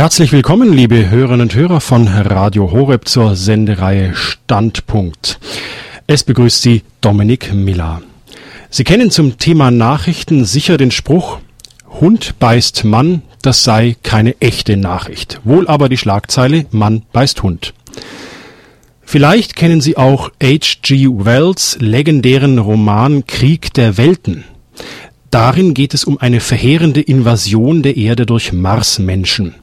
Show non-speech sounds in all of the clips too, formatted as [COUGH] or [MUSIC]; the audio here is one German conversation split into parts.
Herzlich willkommen, liebe Hörerinnen und Hörer von Radio Horeb zur Sendereihe Standpunkt. Es begrüßt Sie Dominik Miller. Sie kennen zum Thema Nachrichten sicher den Spruch Hund beißt Mann, das sei keine echte Nachricht. Wohl aber die Schlagzeile Mann beißt Hund. Vielleicht kennen Sie auch H.G. Wells legendären Roman Krieg der Welten. Darin geht es um eine verheerende Invasion der Erde durch Marsmenschen.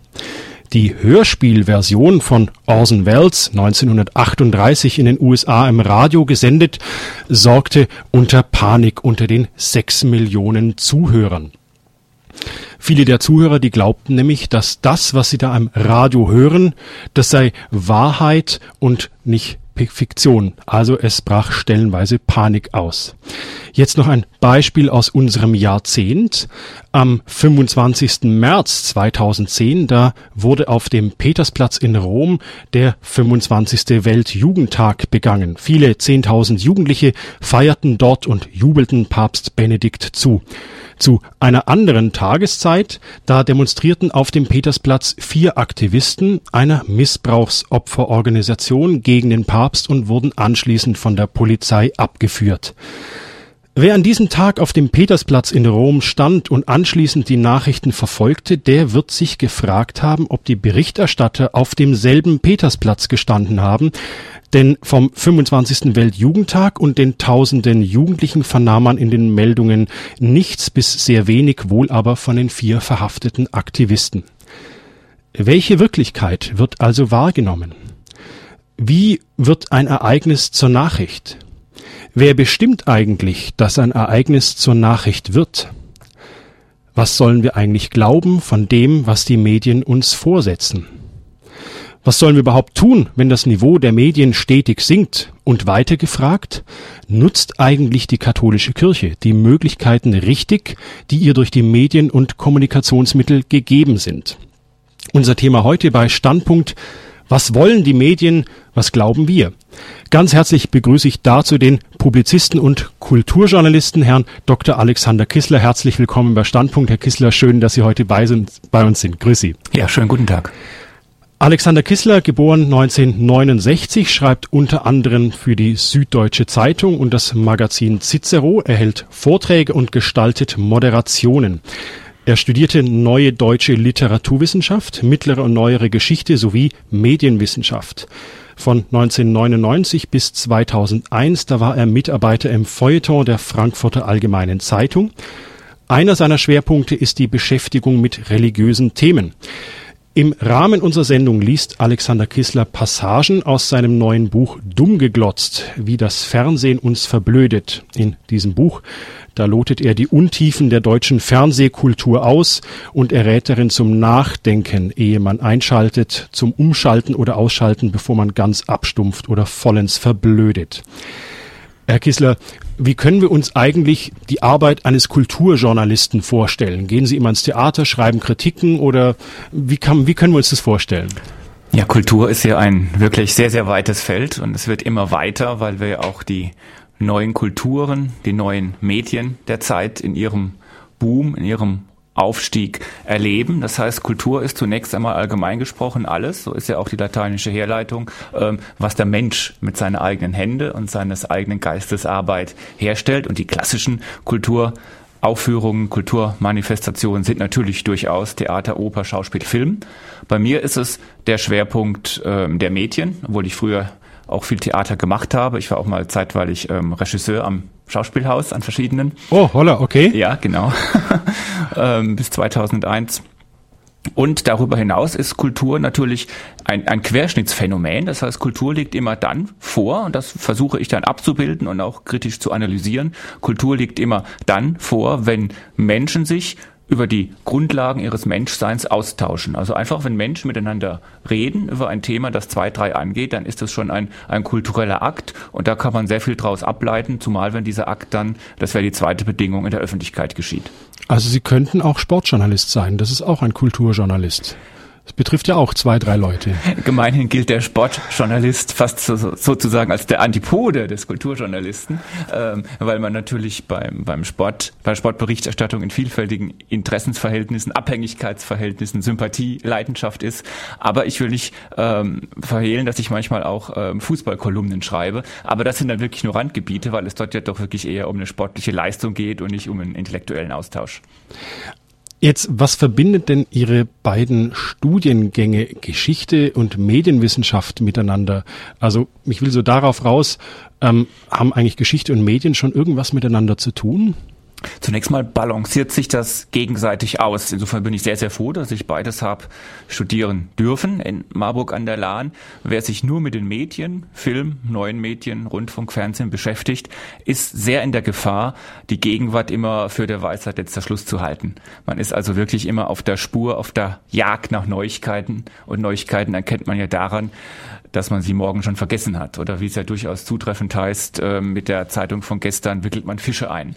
Die Hörspielversion von Orson Welles 1938 in den USA im Radio gesendet, sorgte unter Panik unter den sechs Millionen Zuhörern. Viele der Zuhörer, die glaubten nämlich, dass das, was sie da am Radio hören, das sei Wahrheit und nicht Fiktion. Also es brach stellenweise Panik aus. Jetzt noch ein Beispiel aus unserem Jahrzehnt. Am 25. März 2010, da wurde auf dem Petersplatz in Rom der 25. Weltjugendtag begangen. Viele 10.000 Jugendliche feierten dort und jubelten Papst Benedikt zu. Zu einer anderen Tageszeit, da demonstrierten auf dem Petersplatz vier Aktivisten einer Missbrauchsopferorganisation gegen den Papst und wurden anschließend von der Polizei abgeführt. Wer an diesem Tag auf dem Petersplatz in Rom stand und anschließend die Nachrichten verfolgte, der wird sich gefragt haben, ob die Berichterstatter auf demselben Petersplatz gestanden haben, denn vom 25. Weltjugendtag und den tausenden Jugendlichen vernahm man in den Meldungen nichts bis sehr wenig, wohl aber von den vier verhafteten Aktivisten. Welche Wirklichkeit wird also wahrgenommen? Wie wird ein Ereignis zur Nachricht? Wer bestimmt eigentlich, dass ein Ereignis zur Nachricht wird? Was sollen wir eigentlich glauben von dem, was die Medien uns vorsetzen? Was sollen wir überhaupt tun, wenn das Niveau der Medien stetig sinkt? Und weiter gefragt, nutzt eigentlich die katholische Kirche die Möglichkeiten richtig, die ihr durch die Medien und Kommunikationsmittel gegeben sind? Unser Thema heute bei Standpunkt was wollen die Medien? Was glauben wir? Ganz herzlich begrüße ich dazu den Publizisten und Kulturjournalisten Herrn Dr. Alexander Kissler. Herzlich willkommen bei Standpunkt. Herr Kissler, schön, dass Sie heute bei, sind, bei uns sind. Grüß Sie. Ja, schönen guten Tag. Alexander Kissler, geboren 1969, schreibt unter anderem für die Süddeutsche Zeitung und das Magazin Cicero, erhält Vorträge und gestaltet Moderationen. Er studierte Neue Deutsche Literaturwissenschaft, Mittlere und Neuere Geschichte sowie Medienwissenschaft. Von 1999 bis 2001, da war er Mitarbeiter im Feuilleton der Frankfurter Allgemeinen Zeitung. Einer seiner Schwerpunkte ist die Beschäftigung mit religiösen Themen. Im Rahmen unserer Sendung liest Alexander Kissler Passagen aus seinem neuen Buch Dumm geglotzt, wie das Fernsehen uns verblödet. In diesem Buch, da lotet er die Untiefen der deutschen Fernsehkultur aus und er rät darin zum Nachdenken, ehe man einschaltet, zum Umschalten oder Ausschalten, bevor man ganz abstumpft oder vollends verblödet. Herr Kissler, wie können wir uns eigentlich die Arbeit eines Kulturjournalisten vorstellen? Gehen Sie immer ins Theater, schreiben Kritiken oder wie, kann, wie können wir uns das vorstellen? Ja, Kultur ist ja ein wirklich sehr, sehr weites Feld und es wird immer weiter, weil wir ja auch die neuen Kulturen, die neuen Medien der Zeit in ihrem Boom, in ihrem Aufstieg erleben. Das heißt, Kultur ist zunächst einmal allgemein gesprochen alles, so ist ja auch die lateinische Herleitung, ähm, was der Mensch mit seinen eigenen Händen und seines eigenen Geistes Arbeit herstellt. Und die klassischen Kultur Aufführungen, Kulturmanifestationen sind natürlich durchaus Theater, Oper, Schauspiel, Film. Bei mir ist es der Schwerpunkt ähm, der Medien, obwohl ich früher auch viel Theater gemacht habe. Ich war auch mal zeitweilig ähm, Regisseur am Schauspielhaus an verschiedenen. Oh, holla, okay. Ja, genau. [LAUGHS] ähm, bis 2001. Und darüber hinaus ist Kultur natürlich ein, ein Querschnittsphänomen. Das heißt, Kultur liegt immer dann vor, und das versuche ich dann abzubilden und auch kritisch zu analysieren. Kultur liegt immer dann vor, wenn Menschen sich über die Grundlagen ihres Menschseins austauschen. Also einfach, wenn Menschen miteinander reden über ein Thema, das zwei, drei angeht, dann ist das schon ein, ein kultureller Akt und da kann man sehr viel draus ableiten, zumal wenn dieser Akt dann, das wäre die zweite Bedingung, in der Öffentlichkeit geschieht. Also Sie könnten auch Sportjournalist sein, das ist auch ein Kulturjournalist. Das betrifft ja auch zwei, drei Leute. Gemeinhin gilt der Sportjournalist fast so, sozusagen als der Antipode des Kulturjournalisten, ähm, weil man natürlich beim, beim Sport, bei Sportberichterstattung in vielfältigen Interessensverhältnissen, Abhängigkeitsverhältnissen, Sympathie, Leidenschaft ist. Aber ich will nicht ähm, verhehlen, dass ich manchmal auch ähm, Fußballkolumnen schreibe. Aber das sind dann wirklich nur Randgebiete, weil es dort ja doch wirklich eher um eine sportliche Leistung geht und nicht um einen intellektuellen Austausch. Jetzt, was verbindet denn Ihre beiden Studiengänge Geschichte und Medienwissenschaft miteinander? Also ich will so darauf raus, ähm, haben eigentlich Geschichte und Medien schon irgendwas miteinander zu tun? Zunächst mal balanciert sich das gegenseitig aus. Insofern bin ich sehr, sehr froh, dass ich beides habe studieren dürfen in Marburg an der Lahn. Wer sich nur mit den Medien, Film, neuen Medien, Rundfunk, Fernsehen beschäftigt, ist sehr in der Gefahr, die Gegenwart immer für der Weisheit letzter Schluss zu halten. Man ist also wirklich immer auf der Spur, auf der Jagd nach Neuigkeiten. Und Neuigkeiten erkennt man ja daran, dass man sie morgen schon vergessen hat. Oder wie es ja durchaus zutreffend heißt, äh, mit der Zeitung von gestern wickelt man Fische ein.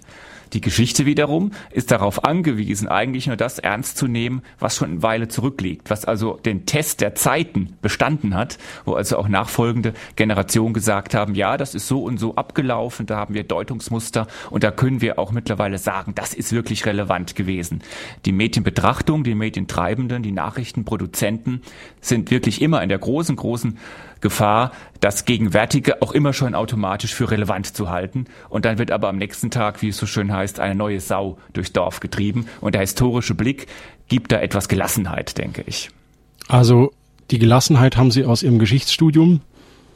Die Geschichte wiederum ist darauf angewiesen, eigentlich nur das ernst zu nehmen, was schon eine Weile zurückliegt, was also den Test der Zeiten bestanden hat, wo also auch nachfolgende Generationen gesagt haben, ja, das ist so und so abgelaufen, da haben wir Deutungsmuster und da können wir auch mittlerweile sagen, das ist wirklich relevant gewesen. Die Medienbetrachtung, die Medientreibenden, die Nachrichtenproduzenten sind wirklich immer in der großen, großen Gefahr, das Gegenwärtige auch immer schon automatisch für relevant zu halten. Und dann wird aber am nächsten Tag, wie es so schön heißt, eine neue Sau durchs Dorf getrieben. Und der historische Blick gibt da etwas Gelassenheit, denke ich. Also die Gelassenheit haben Sie aus Ihrem Geschichtsstudium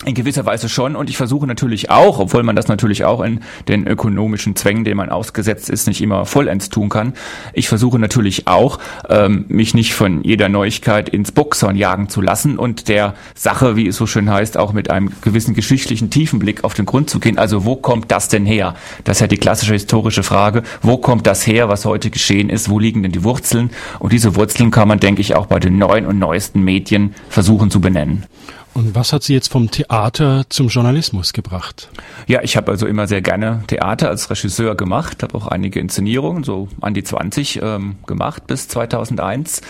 in gewisser Weise schon und ich versuche natürlich auch, obwohl man das natürlich auch in den ökonomischen Zwängen, denen man ausgesetzt ist, nicht immer vollends tun kann. Ich versuche natürlich auch, ähm, mich nicht von jeder Neuigkeit ins Boxhorn jagen zu lassen und der Sache, wie es so schön heißt, auch mit einem gewissen geschichtlichen Tiefenblick auf den Grund zu gehen. Also wo kommt das denn her? Das ist ja die klassische historische Frage. Wo kommt das her, was heute geschehen ist? Wo liegen denn die Wurzeln? Und diese Wurzeln kann man, denke ich, auch bei den neuen und neuesten Medien versuchen zu benennen. Und was hat Sie jetzt vom Theater zum Journalismus gebracht? Ja, ich habe also immer sehr gerne Theater als Regisseur gemacht, habe auch einige Inszenierungen, so an die 20 ähm, gemacht bis 2001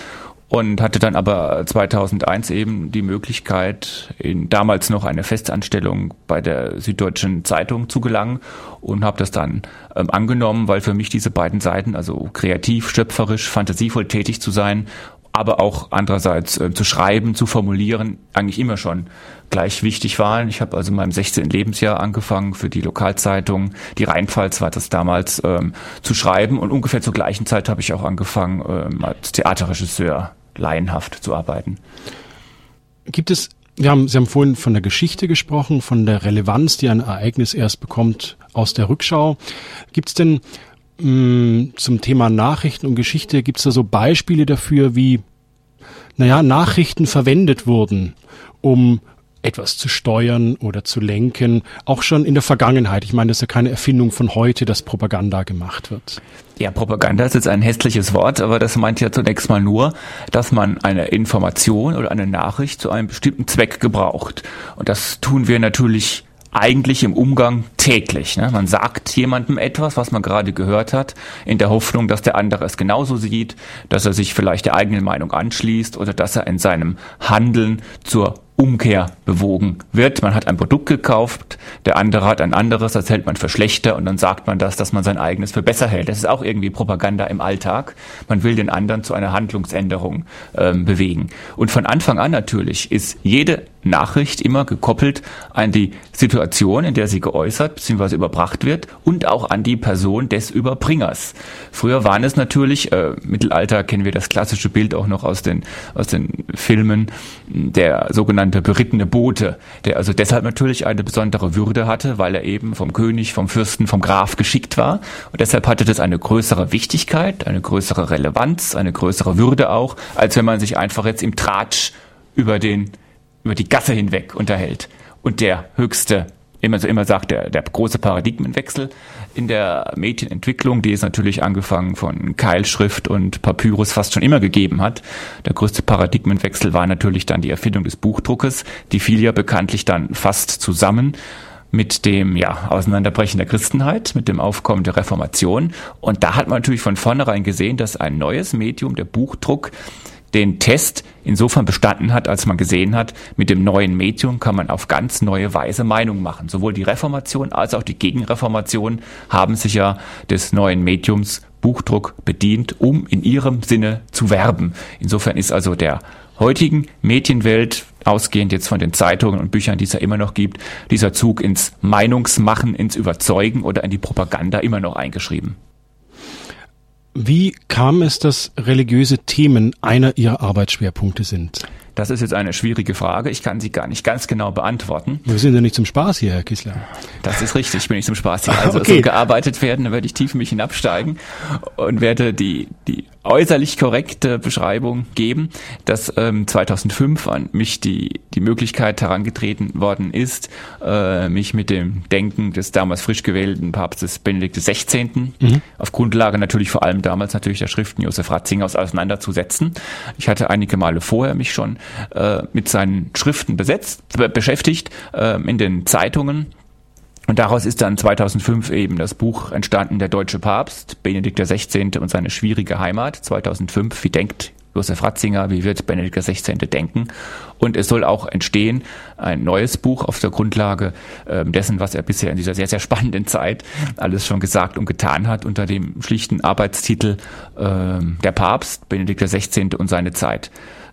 und hatte dann aber 2001 eben die Möglichkeit, in damals noch eine Festanstellung bei der Süddeutschen Zeitung zu gelangen und habe das dann ähm, angenommen, weil für mich diese beiden Seiten, also kreativ, schöpferisch, fantasievoll tätig zu sein aber auch andererseits äh, zu schreiben, zu formulieren, eigentlich immer schon gleich wichtig waren. Ich habe also in meinem 16. Lebensjahr angefangen für die Lokalzeitung, die Rheinpfalz war das damals, ähm, zu schreiben und ungefähr zur gleichen Zeit habe ich auch angefangen, ähm, als Theaterregisseur laienhaft zu arbeiten. Gibt es wir haben, Sie haben vorhin von der Geschichte gesprochen, von der Relevanz, die ein Ereignis erst bekommt aus der Rückschau. Gibt es denn zum Thema Nachrichten und Geschichte gibt es da so Beispiele dafür, wie, naja, Nachrichten verwendet wurden, um etwas zu steuern oder zu lenken, auch schon in der Vergangenheit. Ich meine, das ist ja keine Erfindung von heute, dass Propaganda gemacht wird. Ja, Propaganda ist jetzt ein hässliches Wort, aber das meint ja zunächst mal nur, dass man eine Information oder eine Nachricht zu einem bestimmten Zweck gebraucht. Und das tun wir natürlich eigentlich im Umgang täglich. Ne? Man sagt jemandem etwas, was man gerade gehört hat, in der Hoffnung, dass der andere es genauso sieht, dass er sich vielleicht der eigenen Meinung anschließt oder dass er in seinem Handeln zur Umkehr bewogen wird. Man hat ein Produkt gekauft, der andere hat ein anderes, das hält man für schlechter und dann sagt man das, dass man sein eigenes für besser hält. Das ist auch irgendwie Propaganda im Alltag. Man will den anderen zu einer Handlungsänderung ähm, bewegen. Und von Anfang an natürlich ist jede Nachricht immer gekoppelt an die Situation, in der sie geäußert bzw. überbracht wird und auch an die Person des Überbringers. Früher waren es natürlich, äh, Mittelalter kennen wir das klassische Bild auch noch aus den, aus den Filmen, der sogenannte berittene Bote, der also deshalb natürlich eine besondere Würde hatte, weil er eben vom König, vom Fürsten, vom Graf geschickt war. Und deshalb hatte das eine größere Wichtigkeit, eine größere Relevanz, eine größere Würde auch, als wenn man sich einfach jetzt im Tratsch über den über die Gasse hinweg unterhält. Und der höchste, immer so immer sagt, der, der große Paradigmenwechsel in der Medienentwicklung, die es natürlich angefangen von Keilschrift und Papyrus fast schon immer gegeben hat. Der größte Paradigmenwechsel war natürlich dann die Erfindung des Buchdruckes. Die fiel ja bekanntlich dann fast zusammen mit dem ja, Auseinanderbrechen der Christenheit, mit dem Aufkommen der Reformation. Und da hat man natürlich von vornherein gesehen, dass ein neues Medium, der Buchdruck, den Test insofern bestanden hat, als man gesehen hat, mit dem neuen Medium kann man auf ganz neue Weise Meinung machen. Sowohl die Reformation als auch die Gegenreformation haben sich ja des neuen Mediums Buchdruck bedient, um in ihrem Sinne zu werben. Insofern ist also der heutigen Medienwelt, ausgehend jetzt von den Zeitungen und Büchern, die es ja immer noch gibt, dieser Zug ins Meinungsmachen, ins Überzeugen oder in die Propaganda immer noch eingeschrieben. Wie kam es, dass religiöse Themen einer Ihrer Arbeitsschwerpunkte sind? Das ist jetzt eine schwierige Frage. Ich kann sie gar nicht ganz genau beantworten. Wir sind ja nicht zum Spaß hier, Herr Kissler. Das ist richtig, ich bin nicht zum Spaß hier. [LAUGHS] Also okay. so gearbeitet werden, dann werde ich tief in mich hinabsteigen und werde die, die äußerlich korrekte Beschreibung geben, dass ähm, 2005 an mich die, die Möglichkeit herangetreten worden ist, äh, mich mit dem Denken des damals frisch gewählten Papstes Benedikt XVI. Mhm. auf Grundlage natürlich vor allem damals natürlich der Schriften Josef Ratzingers auseinanderzusetzen. Ich hatte einige Male vorher mich schon äh, mit seinen Schriften besetzt, beschäftigt, äh, in den Zeitungen, und daraus ist dann 2005 eben das Buch entstanden, Der Deutsche Papst, Benedikt XVI. und seine schwierige Heimat. 2005, wie denkt Josef Ratzinger, wie wird Benedikt XVI. denken? Und es soll auch entstehen ein neues Buch auf der Grundlage äh, dessen, was er bisher in dieser sehr, sehr spannenden Zeit alles schon gesagt und getan hat, unter dem schlichten Arbeitstitel äh, Der Papst, Benedikt XVI. und seine Zeit.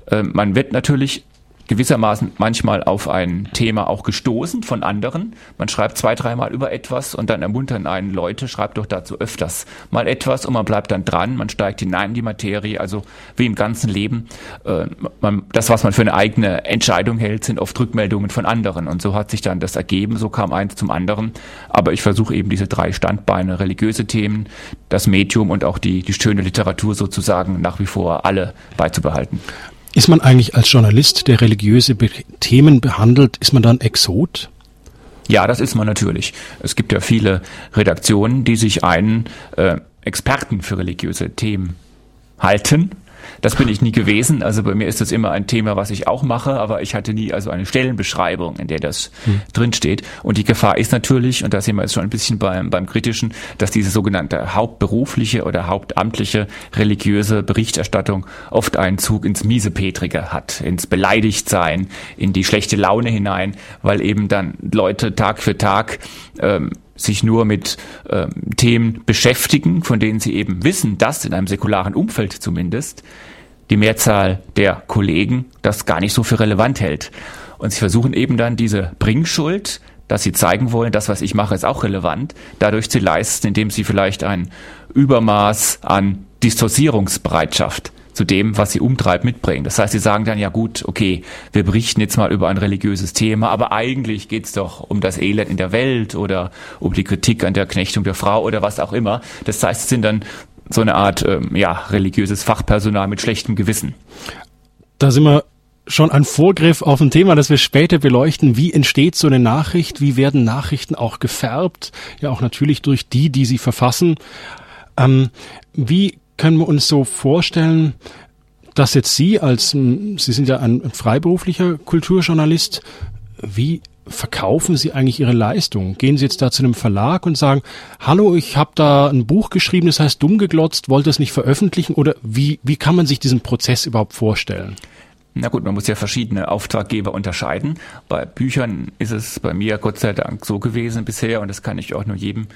Äh, man wird natürlich gewissermaßen manchmal auf ein Thema auch gestoßen von anderen. Man schreibt zwei, dreimal über etwas und dann ermuntern einen Leute, schreibt doch dazu öfters mal etwas und man bleibt dann dran, man steigt hinein in die Materie, also wie im ganzen Leben. Äh, man, das, was man für eine eigene Entscheidung hält, sind oft Rückmeldungen von anderen und so hat sich dann das ergeben, so kam eins zum anderen. Aber ich versuche eben diese drei Standbeine, religiöse Themen, das Medium und auch die, die schöne Literatur sozusagen nach wie vor alle beizubehalten. Ist man eigentlich als Journalist, der religiöse Be Themen behandelt, ist man dann Exot? Ja, das ist man natürlich. Es gibt ja viele Redaktionen, die sich einen äh, Experten für religiöse Themen halten das bin ich nie gewesen. Also bei mir ist das immer ein Thema, was ich auch mache, aber ich hatte nie also eine Stellenbeschreibung, in der das hm. drinsteht. Und die Gefahr ist natürlich, und da sind wir jetzt schon ein bisschen beim, beim Kritischen, dass diese sogenannte hauptberufliche oder hauptamtliche religiöse Berichterstattung oft einen Zug ins Miesepetrige hat, ins Beleidigtsein, in die schlechte Laune hinein, weil eben dann Leute Tag für Tag ähm, sich nur mit ähm, Themen beschäftigen, von denen sie eben wissen, dass in einem säkularen Umfeld zumindest die Mehrzahl der Kollegen das gar nicht so für relevant hält. Und sie versuchen eben dann diese Bringschuld, dass sie zeigen wollen, das, was ich mache, ist auch relevant, dadurch zu leisten, indem sie vielleicht ein Übermaß an Distanzierungsbereitschaft zu dem, was sie umtreibt, mitbringen. Das heißt, sie sagen dann ja gut, okay, wir berichten jetzt mal über ein religiöses Thema, aber eigentlich geht's doch um das Elend in der Welt oder um die Kritik an der Knechtung der Frau oder was auch immer. Das heißt, es sind dann so eine Art ähm, ja, religiöses Fachpersonal mit schlechtem Gewissen. Da sind wir schon ein Vorgriff auf ein Thema, das wir später beleuchten. Wie entsteht so eine Nachricht? Wie werden Nachrichten auch gefärbt? Ja, auch natürlich durch die, die sie verfassen. Ähm, wie können wir uns so vorstellen, dass jetzt Sie als, Sie sind ja ein freiberuflicher Kulturjournalist, wie verkaufen Sie eigentlich Ihre Leistung? Gehen Sie jetzt da zu einem Verlag und sagen, hallo, ich habe da ein Buch geschrieben, das heißt dumm geglotzt, wollte es nicht veröffentlichen? Oder wie, wie kann man sich diesen Prozess überhaupt vorstellen? Na gut, man muss ja verschiedene Auftraggeber unterscheiden. Bei Büchern ist es bei mir Gott sei Dank so gewesen bisher und das kann ich auch nur jedem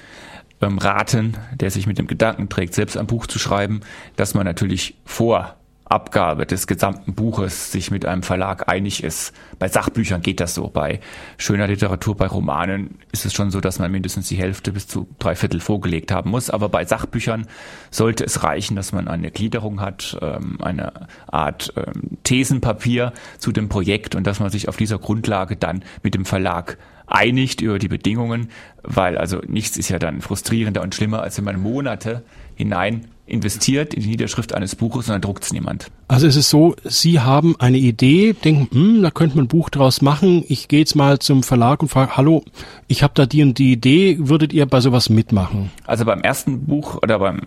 ähm, raten, der sich mit dem Gedanken trägt, selbst ein Buch zu schreiben, dass man natürlich vor Abgabe des gesamten Buches sich mit einem Verlag einig ist. Bei Sachbüchern geht das so. Bei schöner Literatur, bei Romanen ist es schon so, dass man mindestens die Hälfte bis zu drei Viertel vorgelegt haben muss. Aber bei Sachbüchern sollte es reichen, dass man eine Gliederung hat, ähm, eine Art ähm, Thesenpapier zu dem Projekt und dass man sich auf dieser Grundlage dann mit dem Verlag einigt über die Bedingungen, weil also nichts ist ja dann frustrierender und schlimmer, als wenn man Monate hinein investiert in die Niederschrift eines Buches und dann druckt es niemand. Also es ist so, Sie haben eine Idee, denken, hm, da könnte man ein Buch draus machen. Ich gehe jetzt mal zum Verlag und frage, hallo, ich habe da die und die Idee, würdet ihr bei sowas mitmachen? Also beim ersten Buch oder beim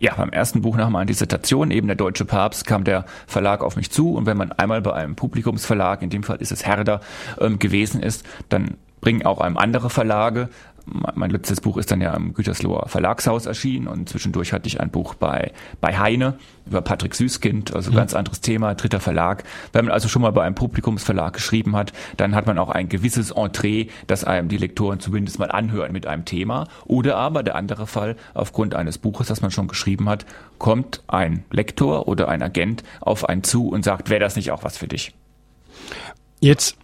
ja, beim ersten Buch nach meiner Dissertation, eben der Deutsche Papst, kam der Verlag auf mich zu und wenn man einmal bei einem Publikumsverlag, in dem Fall ist es Herder, ähm, gewesen ist, dann bringen auch einem andere Verlage mein letztes Buch ist dann ja im Gütersloher Verlagshaus erschienen und zwischendurch hatte ich ein Buch bei, bei Heine über Patrick Süßkind, also mhm. ganz anderes Thema, dritter Verlag. Wenn man also schon mal bei einem Publikumsverlag geschrieben hat, dann hat man auch ein gewisses Entree, das einem die Lektoren zumindest mal anhören mit einem Thema. Oder aber der andere Fall, aufgrund eines Buches, das man schon geschrieben hat, kommt ein Lektor oder ein Agent auf einen zu und sagt, wäre das nicht auch was für dich? Jetzt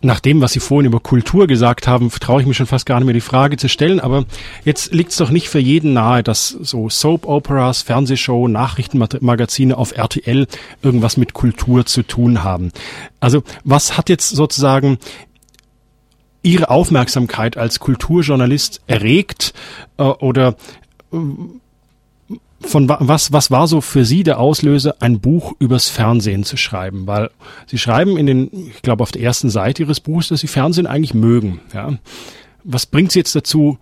nach dem, was Sie vorhin über Kultur gesagt haben, traue ich mich schon fast gar nicht mehr die Frage zu stellen. Aber jetzt liegt es doch nicht für jeden nahe, dass so Soap-Operas, Fernsehshow, Nachrichtenmagazine auf RTL irgendwas mit Kultur zu tun haben. Also was hat jetzt sozusagen Ihre Aufmerksamkeit als Kulturjournalist erregt äh, oder äh, von was, was war so für Sie der Auslöser, ein Buch übers Fernsehen zu schreiben? Weil Sie schreiben in den, ich glaube, auf der ersten Seite Ihres Buchs, dass Sie Fernsehen eigentlich mögen. Ja? Was bringt Sie jetzt dazu,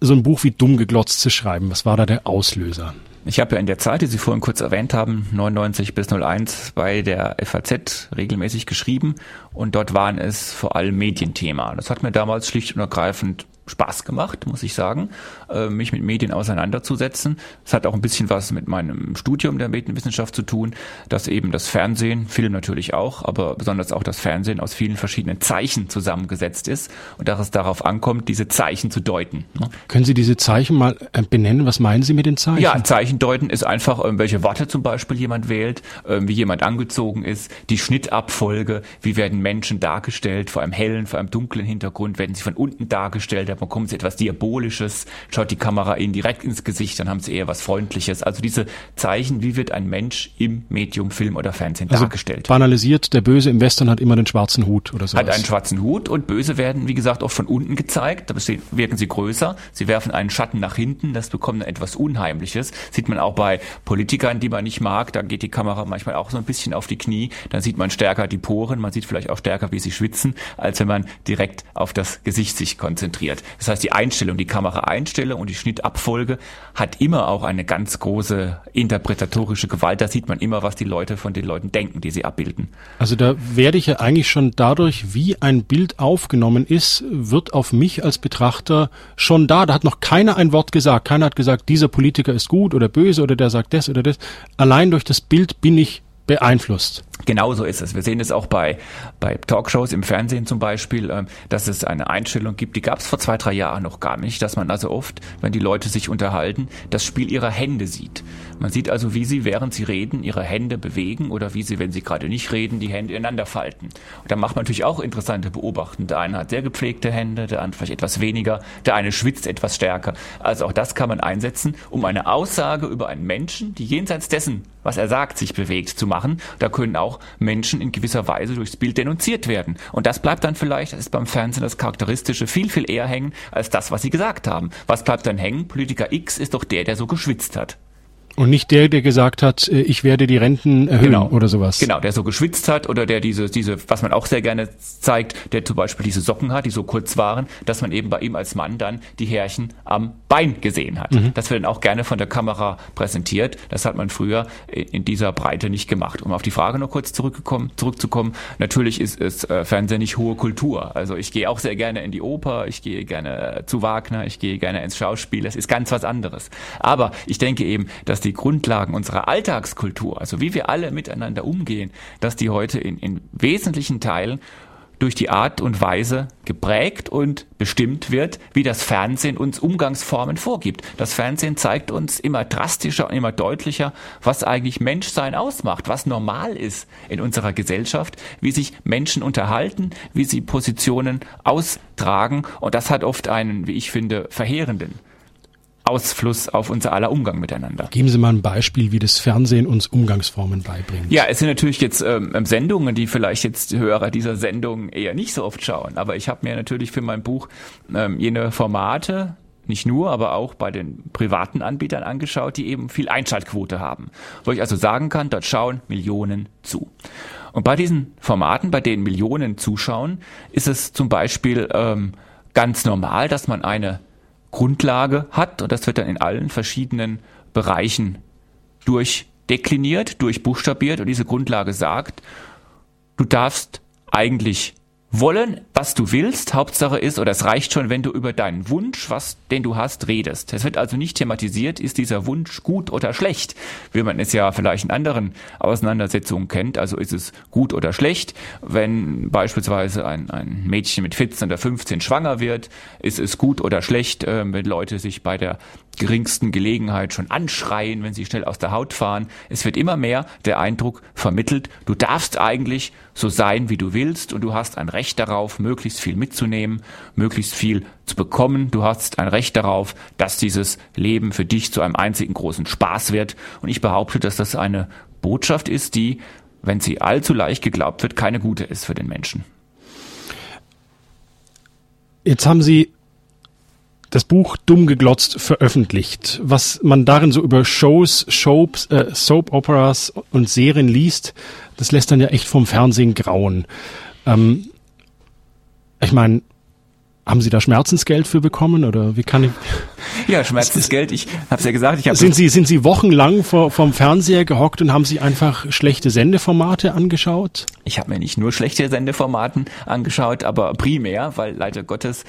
so ein Buch wie Dumm geglotzt zu schreiben? Was war da der Auslöser? Ich habe ja in der Zeit, die Sie vorhin kurz erwähnt haben, 99 bis 01 bei der FAZ regelmäßig geschrieben und dort waren es vor allem Medienthema. Das hat mir damals schlicht und ergreifend Spaß gemacht, muss ich sagen, äh, mich mit Medien auseinanderzusetzen. Es hat auch ein bisschen was mit meinem Studium der Medienwissenschaft zu tun, dass eben das Fernsehen, Film natürlich auch, aber besonders auch das Fernsehen aus vielen verschiedenen Zeichen zusammengesetzt ist und dass es darauf ankommt, diese Zeichen zu deuten. Ne? Können Sie diese Zeichen mal äh, benennen? Was meinen Sie mit den Zeichen? Ja, Zeichen deuten ist einfach, welche Worte zum Beispiel jemand wählt, wie jemand angezogen ist, die Schnittabfolge, wie werden Menschen dargestellt, vor einem hellen, vor einem dunklen Hintergrund, werden sie von unten dargestellt, da bekommen sie etwas Diabolisches, schaut die Kamera ihnen direkt ins Gesicht, dann haben sie eher was Freundliches. Also diese Zeichen, wie wird ein Mensch im Medium Film oder Fernsehen also dargestellt. Banalisiert, der Böse im Western hat immer den schwarzen Hut oder so. Hat einen schwarzen Hut und Böse werden, wie gesagt, oft von unten gezeigt, da wirken sie größer, sie werfen einen Schatten nach hinten, das bekommt etwas Unheimliches. Sieht man auch bei Politikern, die man nicht mag, da geht die Kamera manchmal auch so ein bisschen auf die Knie, dann sieht man stärker die Poren, man sieht vielleicht auch stärker, wie sie schwitzen, als wenn man direkt auf das Gesicht sich konzentriert. Das heißt, die Einstellung, die Kameraeinstellung und die Schnittabfolge hat immer auch eine ganz große interpretatorische Gewalt. Da sieht man immer, was die Leute von den Leuten denken, die sie abbilden. Also da werde ich ja eigentlich schon dadurch, wie ein Bild aufgenommen ist, wird auf mich als Betrachter schon da. Da hat noch keiner ein Wort gesagt. Keiner hat gesagt, dieser Politiker ist gut oder böse oder der sagt das oder das. Allein durch das Bild bin ich beeinflusst. Genauso ist es. Wir sehen es auch bei, bei Talkshows im Fernsehen zum Beispiel, ähm, dass es eine Einstellung gibt, die gab es vor zwei, drei Jahren noch gar nicht, dass man also oft, wenn die Leute sich unterhalten, das Spiel ihrer Hände sieht. Man sieht also, wie sie, während sie reden, ihre Hände bewegen oder wie sie, wenn sie gerade nicht reden, die Hände ineinander falten. Und da macht man natürlich auch interessante Beobachten. Der eine hat sehr gepflegte Hände, der andere vielleicht etwas weniger, der eine schwitzt etwas stärker. Also auch das kann man einsetzen, um eine Aussage über einen Menschen, die jenseits dessen, was er sagt, sich bewegt, zu machen. Da können auch Menschen in gewisser Weise durchs Bild denunziert werden. Und das bleibt dann vielleicht, das ist beim Fernsehen das Charakteristische, viel, viel eher hängen als das, was sie gesagt haben. Was bleibt dann hängen? Politiker X ist doch der, der so geschwitzt hat. Und nicht der, der gesagt hat, äh, ich werde die Renten erhöhen genau. oder sowas. Genau, der so geschwitzt hat oder der diese, diese, was man auch sehr gerne zeigt, der zum Beispiel diese Socken hat, die so kurz waren, dass man eben bei ihm als Mann dann die Härchen am Bein gesehen hat. Mhm. Das wird dann auch gerne von der Kamera präsentiert. Das hat man früher in dieser Breite nicht gemacht. Um auf die Frage noch kurz zurückgekommen, zurückzukommen, natürlich ist es äh, Fernsehen nicht hohe Kultur. Also ich gehe auch sehr gerne in die Oper, ich gehe gerne zu Wagner, ich gehe gerne ins Schauspiel. Das ist ganz was anderes. Aber ich denke eben, dass die Grundlagen unserer Alltagskultur, also wie wir alle miteinander umgehen, dass die heute in, in wesentlichen Teilen durch die Art und Weise geprägt und bestimmt wird, wie das Fernsehen uns Umgangsformen vorgibt. Das Fernsehen zeigt uns immer drastischer und immer deutlicher, was eigentlich Menschsein ausmacht, was normal ist in unserer Gesellschaft, wie sich Menschen unterhalten, wie sie Positionen austragen. Und das hat oft einen, wie ich finde, verheerenden Ausfluss auf unser aller Umgang miteinander. Geben Sie mal ein Beispiel, wie das Fernsehen uns Umgangsformen beibringt. Ja, es sind natürlich jetzt ähm, Sendungen, die vielleicht jetzt Hörer dieser Sendung eher nicht so oft schauen. Aber ich habe mir natürlich für mein Buch ähm, jene Formate nicht nur, aber auch bei den privaten Anbietern angeschaut, die eben viel Einschaltquote haben. Wo ich also sagen kann, dort schauen Millionen zu. Und bei diesen Formaten, bei denen Millionen zuschauen, ist es zum Beispiel ähm, ganz normal, dass man eine Grundlage hat und das wird dann in allen verschiedenen Bereichen durchdekliniert, durchbuchstabiert und diese Grundlage sagt, du darfst eigentlich wollen, was du willst. Hauptsache ist, oder es reicht schon, wenn du über deinen Wunsch, was, den du hast, redest. Es wird also nicht thematisiert, ist dieser Wunsch gut oder schlecht, wie man es ja vielleicht in anderen Auseinandersetzungen kennt. Also ist es gut oder schlecht, wenn beispielsweise ein, ein Mädchen mit 14 oder 15 schwanger wird, ist es gut oder schlecht, äh, wenn Leute sich bei der geringsten Gelegenheit schon anschreien, wenn sie schnell aus der Haut fahren. Es wird immer mehr der Eindruck vermittelt, du darfst eigentlich so sein, wie du willst und du hast ein Recht darauf, möglichst viel mitzunehmen, möglichst viel zu bekommen. Du hast ein Recht darauf, dass dieses Leben für dich zu einem einzigen großen Spaß wird. Und ich behaupte, dass das eine Botschaft ist, die, wenn sie allzu leicht geglaubt wird, keine gute ist für den Menschen. Jetzt haben Sie das Buch Dumm geglotzt veröffentlicht. Was man darin so über Shows, Soaps, äh, Soap Operas und Serien liest, das lässt dann ja echt vom Fernsehen grauen. Ähm, ich meine, haben Sie da Schmerzensgeld für bekommen oder wie kann ich? [LAUGHS] Ja, Schmerzensgeld. Ich habe es ja gesagt. Ich sind Sie sind Sie wochenlang vor vom Fernseher gehockt und haben Sie einfach schlechte Sendeformate angeschaut? Ich habe mir nicht nur schlechte Sendeformaten angeschaut, aber primär, weil leider Gottes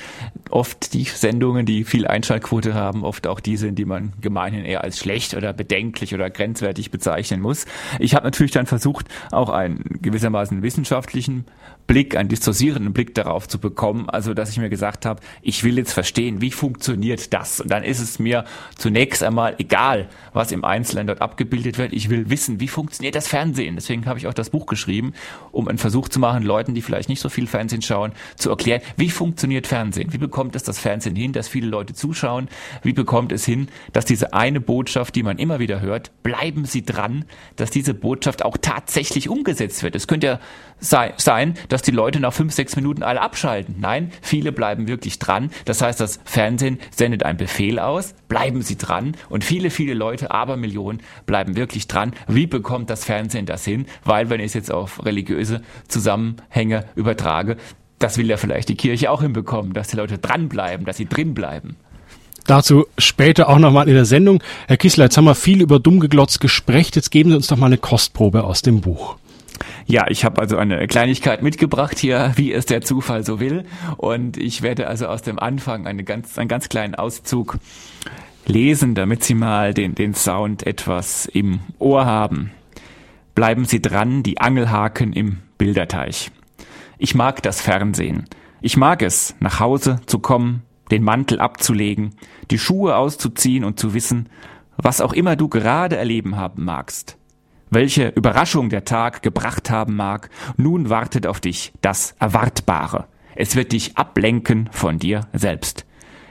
oft die Sendungen, die viel Einschaltquote haben, oft auch die sind, die man gemeinhin eher als schlecht oder bedenklich oder grenzwertig bezeichnen muss. Ich habe natürlich dann versucht, auch einen gewissermaßen wissenschaftlichen Blick, einen dissoziierenden Blick darauf zu bekommen, also dass ich mir gesagt habe, ich will jetzt verstehen, wie funktioniert das? Und dann ist es mir zunächst einmal egal, was im Einzelnen dort abgebildet wird. Ich will wissen, wie funktioniert das Fernsehen? Deswegen habe ich auch das Buch geschrieben, um einen Versuch zu machen, Leuten, die vielleicht nicht so viel Fernsehen schauen, zu erklären, wie funktioniert Fernsehen? Wie bekommt es das Fernsehen hin, dass viele Leute zuschauen? Wie bekommt es hin, dass diese eine Botschaft, die man immer wieder hört, bleiben Sie dran, dass diese Botschaft auch tatsächlich umgesetzt wird? Es könnte ja sei, sein, dass die Leute nach fünf, sechs Minuten alle abschalten. Nein, viele bleiben wirklich dran. Das heißt, das Fernsehen sendet einen Befehl aus, bleiben Sie dran und viele, viele Leute, aber Millionen, bleiben wirklich dran. Wie bekommt das Fernsehen das hin? Weil, wenn ich es jetzt auf religiöse Zusammenhänge übertrage, das will ja vielleicht die Kirche auch hinbekommen, dass die Leute dranbleiben, dass sie drinbleiben. Dazu später auch nochmal in der Sendung. Herr Kissler, jetzt haben wir viel über Dummgeglotz gesprochen. Jetzt geben Sie uns doch mal eine Kostprobe aus dem Buch. Ja, ich habe also eine Kleinigkeit mitgebracht hier, [LAUGHS] wie es der Zufall so will. Und ich werde also aus dem Anfang eine ganz, einen ganz kleinen Auszug lesen, damit Sie mal den, den Sound etwas im Ohr haben. Bleiben Sie dran, die Angelhaken im Bilderteich. Ich mag das Fernsehen. Ich mag es, nach Hause zu kommen, den Mantel abzulegen, die Schuhe auszuziehen und zu wissen, was auch immer du gerade erleben haben magst. Welche Überraschung der Tag gebracht haben mag, nun wartet auf dich das Erwartbare. Es wird dich ablenken von dir selbst.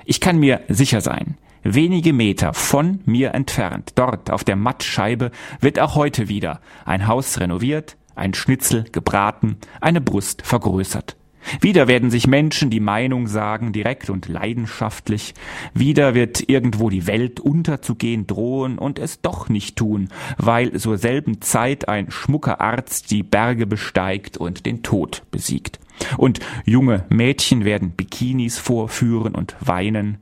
Ich kann mir sicher sein, wenige Meter von mir entfernt, dort auf der Mattscheibe, wird auch heute wieder ein Haus renoviert, ein Schnitzel gebraten, eine Brust vergrößert. Wieder werden sich Menschen die Meinung sagen, direkt und leidenschaftlich. Wieder wird irgendwo die Welt unterzugehen drohen und es doch nicht tun, weil zur selben Zeit ein schmucker Arzt die Berge besteigt und den Tod besiegt. Und junge Mädchen werden Bikinis vorführen und weinen.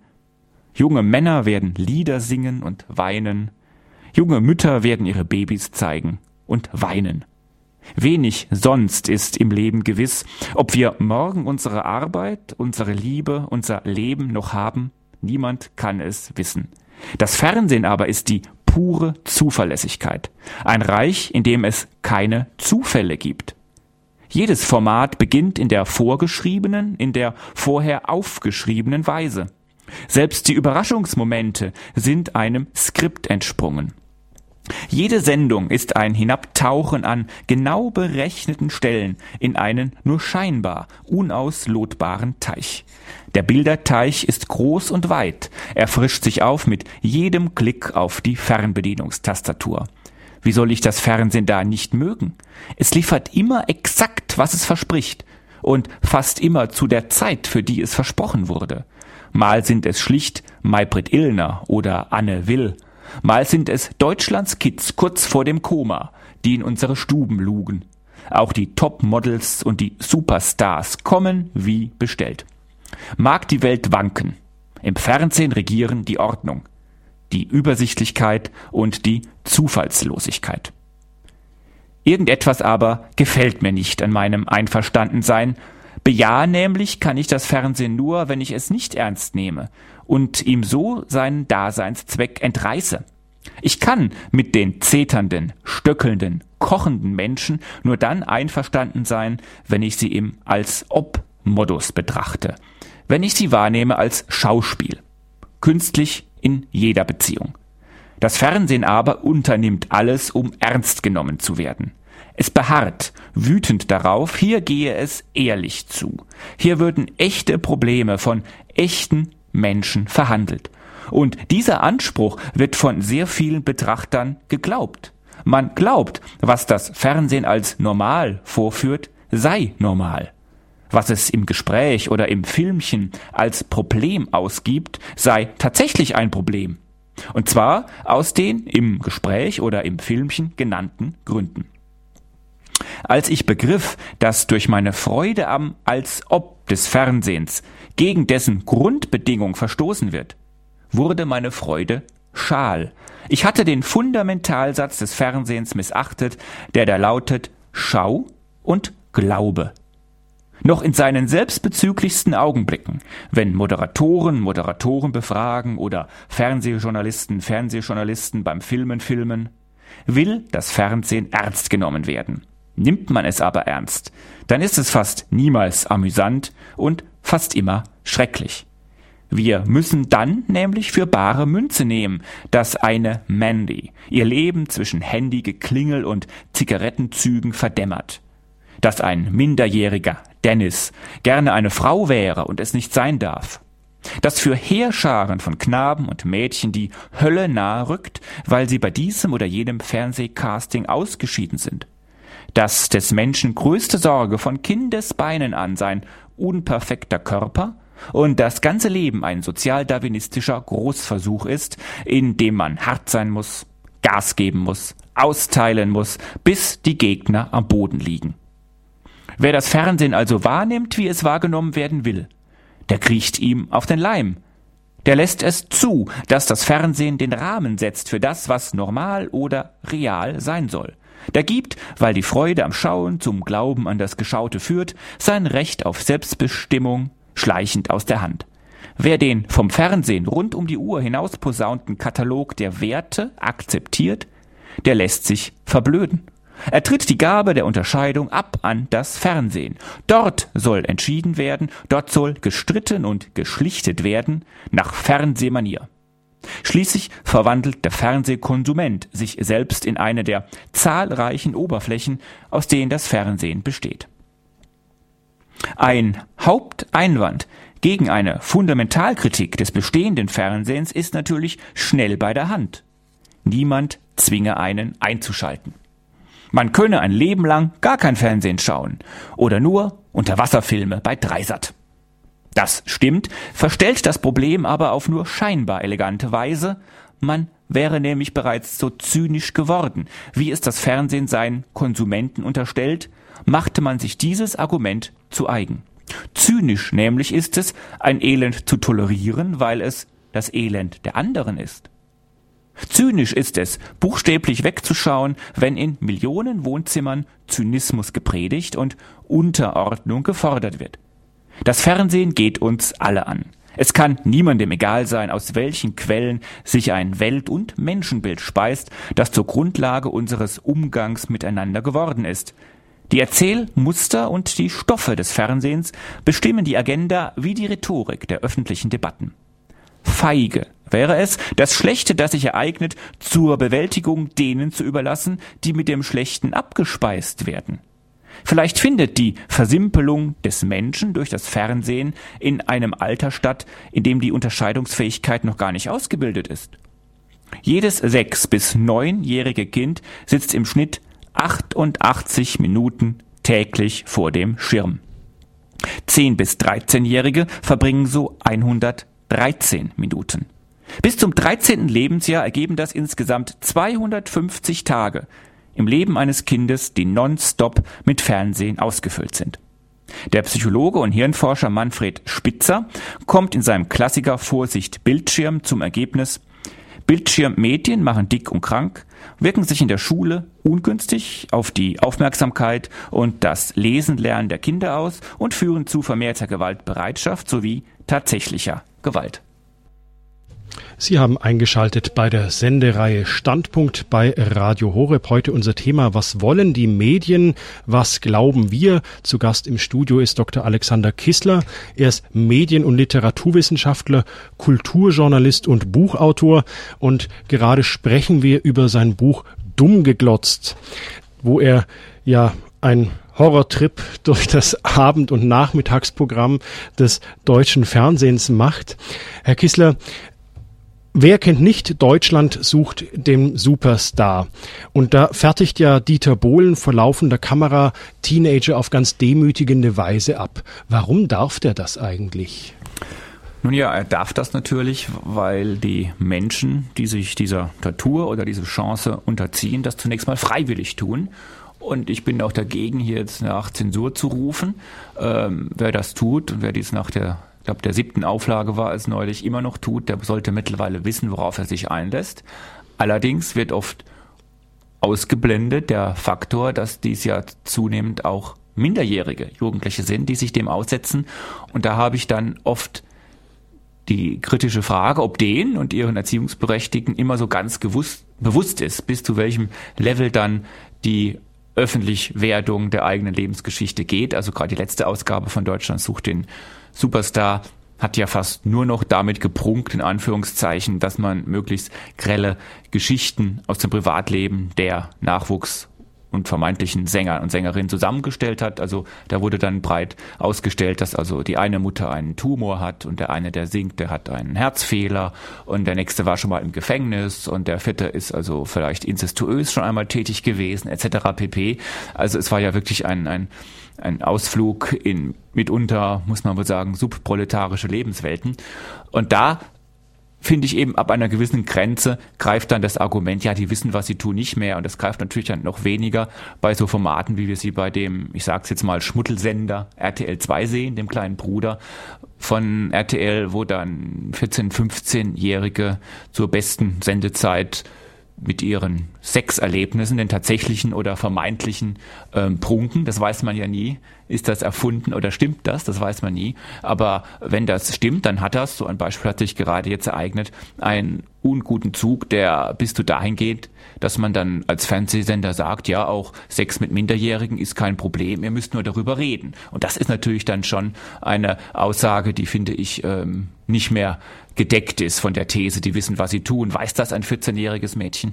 Junge Männer werden Lieder singen und weinen. Junge Mütter werden ihre Babys zeigen und weinen. Wenig sonst ist im Leben gewiss, ob wir morgen unsere Arbeit, unsere Liebe, unser Leben noch haben, niemand kann es wissen. Das Fernsehen aber ist die pure Zuverlässigkeit, ein Reich, in dem es keine Zufälle gibt. Jedes Format beginnt in der vorgeschriebenen, in der vorher aufgeschriebenen Weise. Selbst die Überraschungsmomente sind einem Skript entsprungen. Jede Sendung ist ein Hinabtauchen an genau berechneten Stellen in einen nur scheinbar unauslotbaren Teich. Der Bilderteich ist groß und weit, er frischt sich auf mit jedem Klick auf die Fernbedienungstastatur. Wie soll ich das Fernsehen da nicht mögen? Es liefert immer exakt, was es verspricht und fast immer zu der Zeit, für die es versprochen wurde. Mal sind es schlicht Maybrit Illner oder Anne Will, Mal sind es Deutschlands Kids kurz vor dem Koma, die in unsere Stuben lugen. Auch die Topmodels und die Superstars kommen wie bestellt. Mag die Welt wanken. Im Fernsehen regieren die Ordnung, die Übersichtlichkeit und die Zufallslosigkeit. Irgendetwas aber gefällt mir nicht an meinem Einverstandensein. Bejahen nämlich kann ich das Fernsehen nur, wenn ich es nicht ernst nehme und ihm so seinen Daseinszweck entreiße. Ich kann mit den zeternden, stöckelnden, kochenden Menschen nur dann einverstanden sein, wenn ich sie im als ob Modus betrachte, wenn ich sie wahrnehme als Schauspiel, künstlich in jeder Beziehung. Das Fernsehen aber unternimmt alles, um ernst genommen zu werden. Es beharrt, wütend darauf, hier gehe es ehrlich zu. Hier würden echte Probleme von echten Menschen verhandelt. Und dieser Anspruch wird von sehr vielen Betrachtern geglaubt. Man glaubt, was das Fernsehen als normal vorführt, sei normal. Was es im Gespräch oder im Filmchen als Problem ausgibt, sei tatsächlich ein Problem. Und zwar aus den im Gespräch oder im Filmchen genannten Gründen. Als ich begriff, dass durch meine Freude am als ob des Fernsehens gegen dessen Grundbedingung verstoßen wird, wurde meine Freude schal. Ich hatte den Fundamentalsatz des Fernsehens missachtet, der da lautet Schau und Glaube. Noch in seinen selbstbezüglichsten Augenblicken, wenn Moderatoren Moderatoren befragen oder Fernsehjournalisten Fernsehjournalisten beim Filmen filmen, will das Fernsehen ernst genommen werden. Nimmt man es aber ernst, dann ist es fast niemals amüsant und fast immer schrecklich. Wir müssen dann nämlich für bare Münze nehmen, dass eine Mandy ihr Leben zwischen Handygeklingel und Zigarettenzügen verdämmert. Dass ein minderjähriger Dennis gerne eine Frau wäre und es nicht sein darf. Dass für Heerscharen von Knaben und Mädchen die Hölle nahe rückt, weil sie bei diesem oder jenem Fernsehcasting ausgeschieden sind dass des Menschen größte Sorge von Kindesbeinen an sein unperfekter Körper und das ganze Leben ein sozialdarwinistischer Großversuch ist, in dem man hart sein muss, Gas geben muss, austeilen muss, bis die Gegner am Boden liegen. Wer das Fernsehen also wahrnimmt, wie es wahrgenommen werden will, der kriecht ihm auf den Leim. Der lässt es zu, dass das Fernsehen den Rahmen setzt für das, was normal oder real sein soll. Der gibt, weil die Freude am Schauen zum Glauben an das Geschaute führt, sein Recht auf Selbstbestimmung schleichend aus der Hand. Wer den vom Fernsehen rund um die Uhr hinaus posaunten Katalog der Werte akzeptiert, der lässt sich verblöden. Er tritt die Gabe der Unterscheidung ab an das Fernsehen. Dort soll entschieden werden, dort soll gestritten und geschlichtet werden, nach Fernsehmanier. Schließlich verwandelt der Fernsehkonsument sich selbst in eine der zahlreichen Oberflächen, aus denen das Fernsehen besteht. Ein Haupteinwand gegen eine Fundamentalkritik des bestehenden Fernsehens ist natürlich schnell bei der Hand. Niemand zwinge einen einzuschalten. Man könne ein Leben lang gar kein Fernsehen schauen oder nur Unterwasserfilme bei Dreisat. Das stimmt, verstellt das Problem aber auf nur scheinbar elegante Weise. Man wäre nämlich bereits so zynisch geworden, wie es das Fernsehen seinen Konsumenten unterstellt, machte man sich dieses Argument zu eigen. Zynisch nämlich ist es, ein Elend zu tolerieren, weil es das Elend der anderen ist. Zynisch ist es, buchstäblich wegzuschauen, wenn in Millionen Wohnzimmern Zynismus gepredigt und Unterordnung gefordert wird. Das Fernsehen geht uns alle an. Es kann niemandem egal sein, aus welchen Quellen sich ein Welt- und Menschenbild speist, das zur Grundlage unseres Umgangs miteinander geworden ist. Die Erzählmuster und die Stoffe des Fernsehens bestimmen die Agenda wie die Rhetorik der öffentlichen Debatten. Feige wäre es, das Schlechte, das sich ereignet, zur Bewältigung denen zu überlassen, die mit dem Schlechten abgespeist werden. Vielleicht findet die Versimpelung des Menschen durch das Fernsehen in einem Alter statt, in dem die Unterscheidungsfähigkeit noch gar nicht ausgebildet ist. Jedes sechs- bis neunjährige Kind sitzt im Schnitt 88 Minuten täglich vor dem Schirm. Zehn- bis 13-Jährige verbringen so 113 Minuten. Bis zum 13. Lebensjahr ergeben das insgesamt 250 Tage, im Leben eines Kindes, die nonstop mit Fernsehen ausgefüllt sind. Der Psychologe und Hirnforscher Manfred Spitzer kommt in seinem Klassiker Vorsicht Bildschirm zum Ergebnis, Bildschirmmedien machen dick und krank, wirken sich in der Schule ungünstig auf die Aufmerksamkeit und das Lesenlernen der Kinder aus und führen zu vermehrter Gewaltbereitschaft sowie tatsächlicher Gewalt. Sie haben eingeschaltet bei der Sendereihe Standpunkt bei Radio Horeb. Heute unser Thema, was wollen die Medien? Was glauben wir? Zu Gast im Studio ist Dr. Alexander Kissler. Er ist Medien- und Literaturwissenschaftler, Kulturjournalist und Buchautor. Und gerade sprechen wir über sein Buch Dumm geglotzt, wo er ja ein Horrortrip [LAUGHS] durch das Abend- und Nachmittagsprogramm des deutschen Fernsehens macht. Herr Kissler, Wer kennt nicht Deutschland sucht den Superstar? Und da fertigt ja Dieter Bohlen vor laufender Kamera Teenager auf ganz demütigende Weise ab. Warum darf der das eigentlich? Nun ja, er darf das natürlich, weil die Menschen, die sich dieser Tatur oder diese Chance unterziehen, das zunächst mal freiwillig tun. Und ich bin auch dagegen, hier jetzt nach Zensur zu rufen. Ähm, wer das tut und wer dies nach der ich glaube, der siebten Auflage war es neulich, immer noch tut, der sollte mittlerweile wissen, worauf er sich einlässt. Allerdings wird oft ausgeblendet der Faktor, dass dies ja zunehmend auch minderjährige Jugendliche sind, die sich dem aussetzen. Und da habe ich dann oft die kritische Frage, ob denen und ihren Erziehungsberechtigten immer so ganz gewusst, bewusst ist, bis zu welchem Level dann die Öffentlichwerdung der eigenen Lebensgeschichte geht. Also gerade die letzte Ausgabe von Deutschland sucht den Superstar hat ja fast nur noch damit geprunkt, in Anführungszeichen, dass man möglichst grelle Geschichten aus dem Privatleben der Nachwuchs und vermeintlichen Sänger und Sängerinnen zusammengestellt hat. Also da wurde dann breit ausgestellt, dass also die eine Mutter einen Tumor hat und der eine, der singt, der hat einen Herzfehler und der nächste war schon mal im Gefängnis und der vierte ist also vielleicht incestuös schon einmal tätig gewesen, etc. pp. Also es war ja wirklich ein, ein ein Ausflug in mitunter, muss man wohl sagen, subproletarische Lebenswelten. Und da finde ich eben ab einer gewissen Grenze greift dann das Argument, ja, die wissen, was sie tun, nicht mehr. Und das greift natürlich dann noch weniger bei so Formaten, wie wir sie bei dem, ich sag's jetzt mal, Schmuttelsender RTL 2 sehen, dem kleinen Bruder von RTL, wo dann 14-, 15-Jährige zur besten Sendezeit mit ihren Sexerlebnissen, den tatsächlichen oder vermeintlichen ähm, Prunken. Das weiß man ja nie. Ist das erfunden oder stimmt das? Das weiß man nie. Aber wenn das stimmt, dann hat das, so ein Beispiel hat sich gerade jetzt ereignet, einen unguten Zug, der bis zu dahin geht, dass man dann als Fernsehsender sagt, ja, auch Sex mit Minderjährigen ist kein Problem, ihr müsst nur darüber reden. Und das ist natürlich dann schon eine Aussage, die finde ich ähm, nicht mehr gedeckt ist von der These, die wissen, was sie tun. Weiß das ein 14-jähriges Mädchen?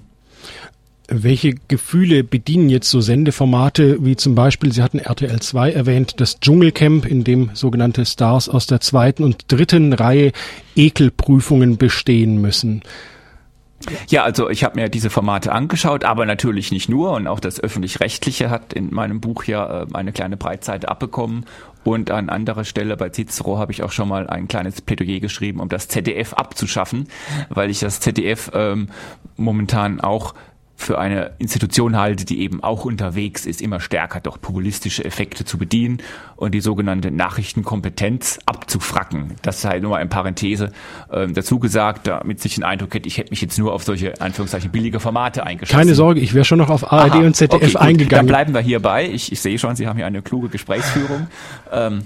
Welche Gefühle bedienen jetzt so Sendeformate wie zum Beispiel, Sie hatten RTL 2 erwähnt, das Dschungelcamp, in dem sogenannte Stars aus der zweiten und dritten Reihe Ekelprüfungen bestehen müssen? Ja, also ich habe mir diese Formate angeschaut, aber natürlich nicht nur. Und auch das öffentlich-rechtliche hat in meinem Buch ja äh, eine kleine Breitseite abbekommen. Und an anderer Stelle bei Cicero habe ich auch schon mal ein kleines Plädoyer geschrieben, um das ZDF abzuschaffen, weil ich das ZDF ähm, momentan auch für eine Institution halte, die eben auch unterwegs ist, immer stärker doch populistische Effekte zu bedienen und die sogenannte Nachrichtenkompetenz abzufracken. Das sei nur mal ein Parenthese ähm, dazu gesagt, damit sich den Eindruck hätte, ich hätte mich jetzt nur auf solche Anführungszeichen billige Formate eingeschossen. Keine Sorge, ich wäre schon noch auf ARD Aha, und ZDF okay, eingegangen. Dann bleiben wir hierbei. Ich, ich sehe schon, Sie haben hier eine kluge Gesprächsführung. Ähm,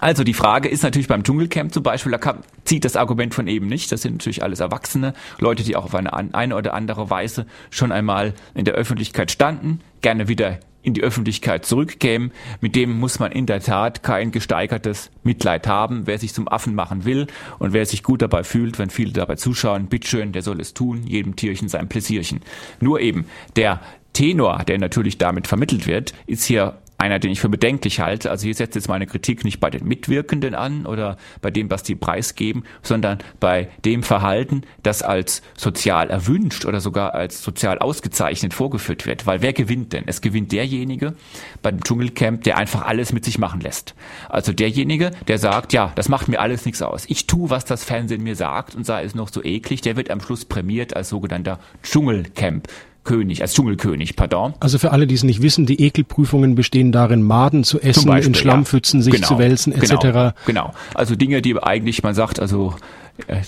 also die Frage ist natürlich beim Dschungelcamp zum Beispiel, da kann, zieht das Argument von eben nicht. Das sind natürlich alles Erwachsene, Leute, die auch auf eine, eine oder andere Weise schon einmal in der Öffentlichkeit standen, gerne wieder in die Öffentlichkeit zurückkämen. Mit dem muss man in der Tat kein gesteigertes Mitleid haben. Wer sich zum Affen machen will und wer sich gut dabei fühlt, wenn viele dabei zuschauen, bitteschön, der soll es tun, jedem Tierchen sein Pläsierchen. Nur eben der Tenor, der natürlich damit vermittelt wird, ist hier einer, den ich für bedenklich halte. Also hier setzt jetzt meine Kritik nicht bei den Mitwirkenden an oder bei dem, was die preisgeben, sondern bei dem Verhalten, das als sozial erwünscht oder sogar als sozial ausgezeichnet vorgeführt wird. Weil wer gewinnt denn? Es gewinnt derjenige beim Dschungelcamp, der einfach alles mit sich machen lässt. Also derjenige, der sagt, ja, das macht mir alles nichts aus. Ich tue, was das Fernsehen mir sagt und sei es noch so eklig, der wird am Schluss prämiert als sogenannter Dschungelcamp. König, als Dschungelkönig, pardon. Also für alle, die es nicht wissen, die Ekelprüfungen bestehen darin, Maden zu essen, Beispiel, in Schlammpfützen ja. sich genau, zu wälzen, etc. Genau, genau, also Dinge, die eigentlich man sagt, also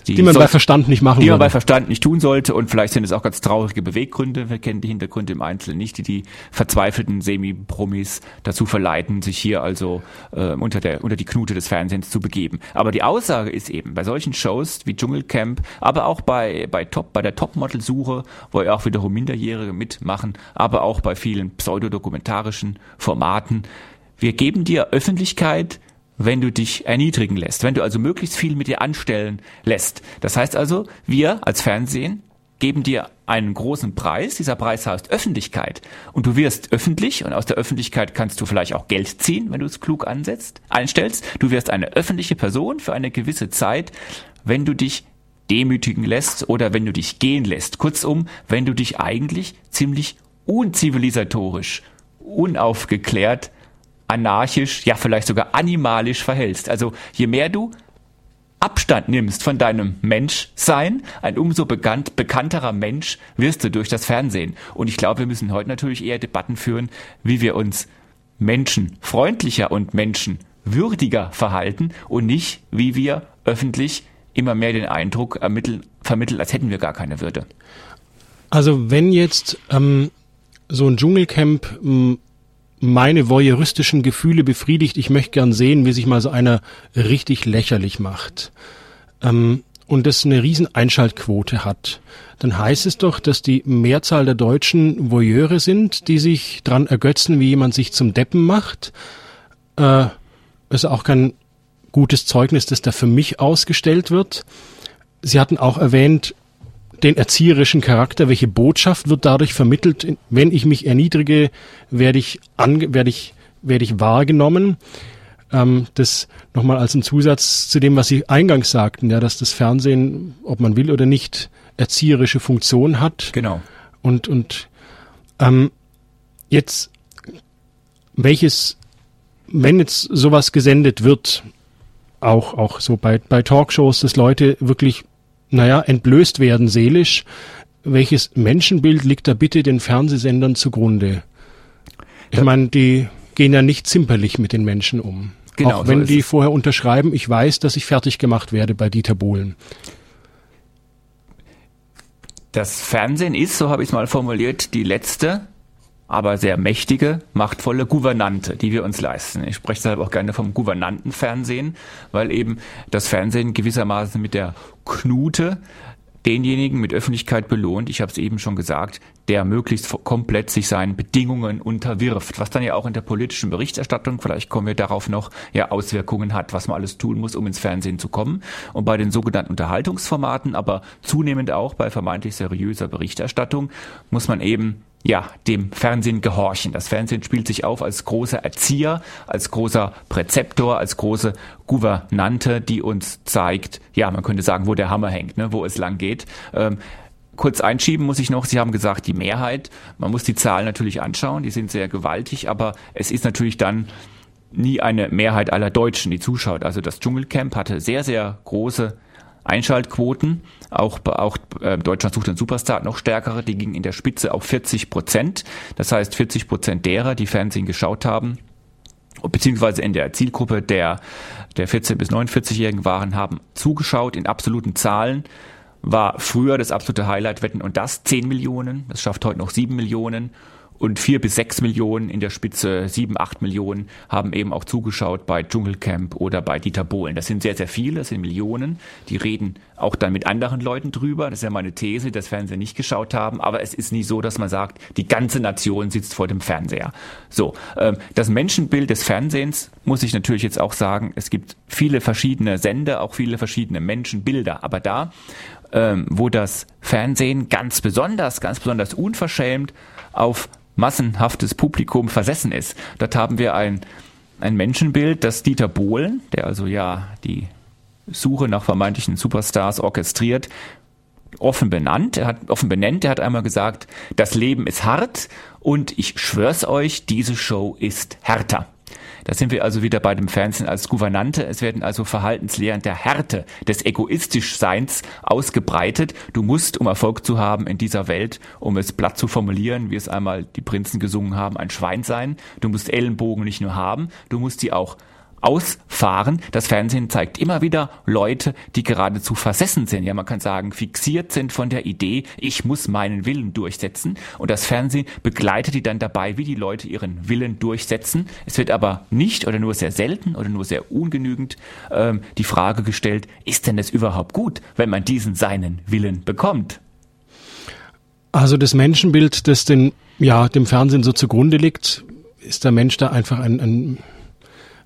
die, die man bei Verstand nicht machen Die man bei Verstand nicht tun sollte und vielleicht sind es auch ganz traurige Beweggründe. Wir kennen die Hintergründe im Einzelnen nicht, die die verzweifelten Semi-Promis dazu verleiten, sich hier also äh, unter, der, unter die Knute des Fernsehens zu begeben. Aber die Aussage ist eben, bei solchen Shows wie Dschungelcamp, aber auch bei, bei Top, bei der Topmodel-Suche, wo ja auch wiederum Minderjährige mitmachen, aber auch bei vielen pseudodokumentarischen Formaten, wir geben dir Öffentlichkeit, wenn du dich erniedrigen lässt, wenn du also möglichst viel mit dir anstellen lässt. Das heißt also, wir als Fernsehen geben dir einen großen Preis. Dieser Preis heißt Öffentlichkeit. Und du wirst öffentlich und aus der Öffentlichkeit kannst du vielleicht auch Geld ziehen, wenn du es klug ansetzt, einstellst. Du wirst eine öffentliche Person für eine gewisse Zeit, wenn du dich demütigen lässt oder wenn du dich gehen lässt. Kurzum, wenn du dich eigentlich ziemlich unzivilisatorisch, unaufgeklärt anarchisch, ja vielleicht sogar animalisch verhältst. Also je mehr du Abstand nimmst von deinem Menschsein, ein umso bekannt, bekannterer Mensch wirst du durch das Fernsehen. Und ich glaube, wir müssen heute natürlich eher Debatten führen, wie wir uns menschenfreundlicher und menschenwürdiger verhalten und nicht, wie wir öffentlich immer mehr den Eindruck ermitteln, vermitteln, als hätten wir gar keine Würde. Also wenn jetzt ähm, so ein Dschungelcamp ähm, meine voyeuristischen Gefühle befriedigt. Ich möchte gern sehen, wie sich mal so einer richtig lächerlich macht. Ähm, und das eine riesen Einschaltquote hat. Dann heißt es doch, dass die Mehrzahl der Deutschen Voyeure sind, die sich dran ergötzen, wie jemand sich zum Deppen macht. Äh, ist auch kein gutes Zeugnis, das da für mich ausgestellt wird. Sie hatten auch erwähnt, den erzieherischen Charakter, welche Botschaft wird dadurch vermittelt, wenn ich mich erniedrige, werde ich, ange werde ich, werde ich wahrgenommen. Ähm, das nochmal als ein Zusatz zu dem, was Sie eingangs sagten, ja, dass das Fernsehen, ob man will oder nicht, erzieherische Funktion hat. Genau. Und, und ähm, jetzt, welches, wenn jetzt sowas gesendet wird, auch, auch so bei, bei Talkshows, dass Leute wirklich naja, entblößt werden seelisch. Welches Menschenbild liegt da bitte den Fernsehsendern zugrunde? Ich meine, die gehen ja nicht zimperlich mit den Menschen um. Genau, Auch wenn so die es. vorher unterschreiben, ich weiß, dass ich fertig gemacht werde bei Dieter Bohlen. Das Fernsehen ist, so habe ich es mal formuliert, die letzte aber sehr mächtige, machtvolle Gouvernante, die wir uns leisten. Ich spreche deshalb auch gerne vom Gouvernantenfernsehen, weil eben das Fernsehen gewissermaßen mit der Knute denjenigen mit Öffentlichkeit belohnt, ich habe es eben schon gesagt, der möglichst komplett sich seinen Bedingungen unterwirft, was dann ja auch in der politischen Berichterstattung, vielleicht kommen wir darauf noch, ja Auswirkungen hat, was man alles tun muss, um ins Fernsehen zu kommen. Und bei den sogenannten Unterhaltungsformaten, aber zunehmend auch bei vermeintlich seriöser Berichterstattung, muss man eben ja, dem Fernsehen gehorchen. Das Fernsehen spielt sich auf als großer Erzieher, als großer Präzeptor, als große Gouvernante, die uns zeigt, ja, man könnte sagen, wo der Hammer hängt, ne, wo es lang geht. Ähm, kurz einschieben muss ich noch, Sie haben gesagt, die Mehrheit, man muss die Zahlen natürlich anschauen, die sind sehr gewaltig, aber es ist natürlich dann nie eine Mehrheit aller Deutschen, die zuschaut. Also das Dschungelcamp hatte sehr, sehr große Einschaltquoten. Auch, auch äh, Deutschland sucht den Superstar noch stärkere, die gingen in der Spitze auf 40 Prozent. Das heißt, 40 Prozent derer, die Fernsehen geschaut haben, beziehungsweise in der Zielgruppe der, der 14- bis 49-Jährigen waren, haben zugeschaut in absoluten Zahlen. War früher das absolute Highlight Wetten und das 10 Millionen, das schafft heute noch 7 Millionen und vier bis sechs Millionen, in der Spitze sieben, acht Millionen haben eben auch zugeschaut bei Dschungelcamp oder bei Dieter Bohlen. Das sind sehr, sehr viele, das sind Millionen. Die reden auch dann mit anderen Leuten drüber. Das ist ja meine These, dass Fernseher nicht geschaut haben. Aber es ist nie so, dass man sagt, die ganze Nation sitzt vor dem Fernseher. So, ähm, das Menschenbild des Fernsehens muss ich natürlich jetzt auch sagen, es gibt viele verschiedene Sender, auch viele verschiedene Menschenbilder. Aber da, ähm, wo das Fernsehen ganz besonders, ganz besonders unverschämt auf massenhaftes Publikum versessen ist. Dort haben wir ein, ein Menschenbild, das Dieter Bohlen, der also ja die Suche nach vermeintlichen Superstars orchestriert, offen benannt, er hat offen benennt, er hat einmal gesagt, das Leben ist hart und ich schwör's euch, diese Show ist härter. Da sind wir also wieder bei dem Fernsehen als Gouvernante. Es werden also Verhaltenslehren der Härte, des Egoistischseins ausgebreitet. Du musst, um Erfolg zu haben in dieser Welt, um es platt zu formulieren, wie es einmal die Prinzen gesungen haben, ein Schwein sein. Du musst Ellenbogen nicht nur haben, du musst sie auch ausfahren. Das Fernsehen zeigt immer wieder Leute, die geradezu versessen sind. Ja, man kann sagen, fixiert sind von der Idee, ich muss meinen Willen durchsetzen. Und das Fernsehen begleitet die dann dabei, wie die Leute ihren Willen durchsetzen. Es wird aber nicht oder nur sehr selten oder nur sehr ungenügend ähm, die Frage gestellt, ist denn es überhaupt gut, wenn man diesen seinen Willen bekommt? Also das Menschenbild, das den, ja, dem Fernsehen so zugrunde liegt, ist der Mensch da einfach ein, ein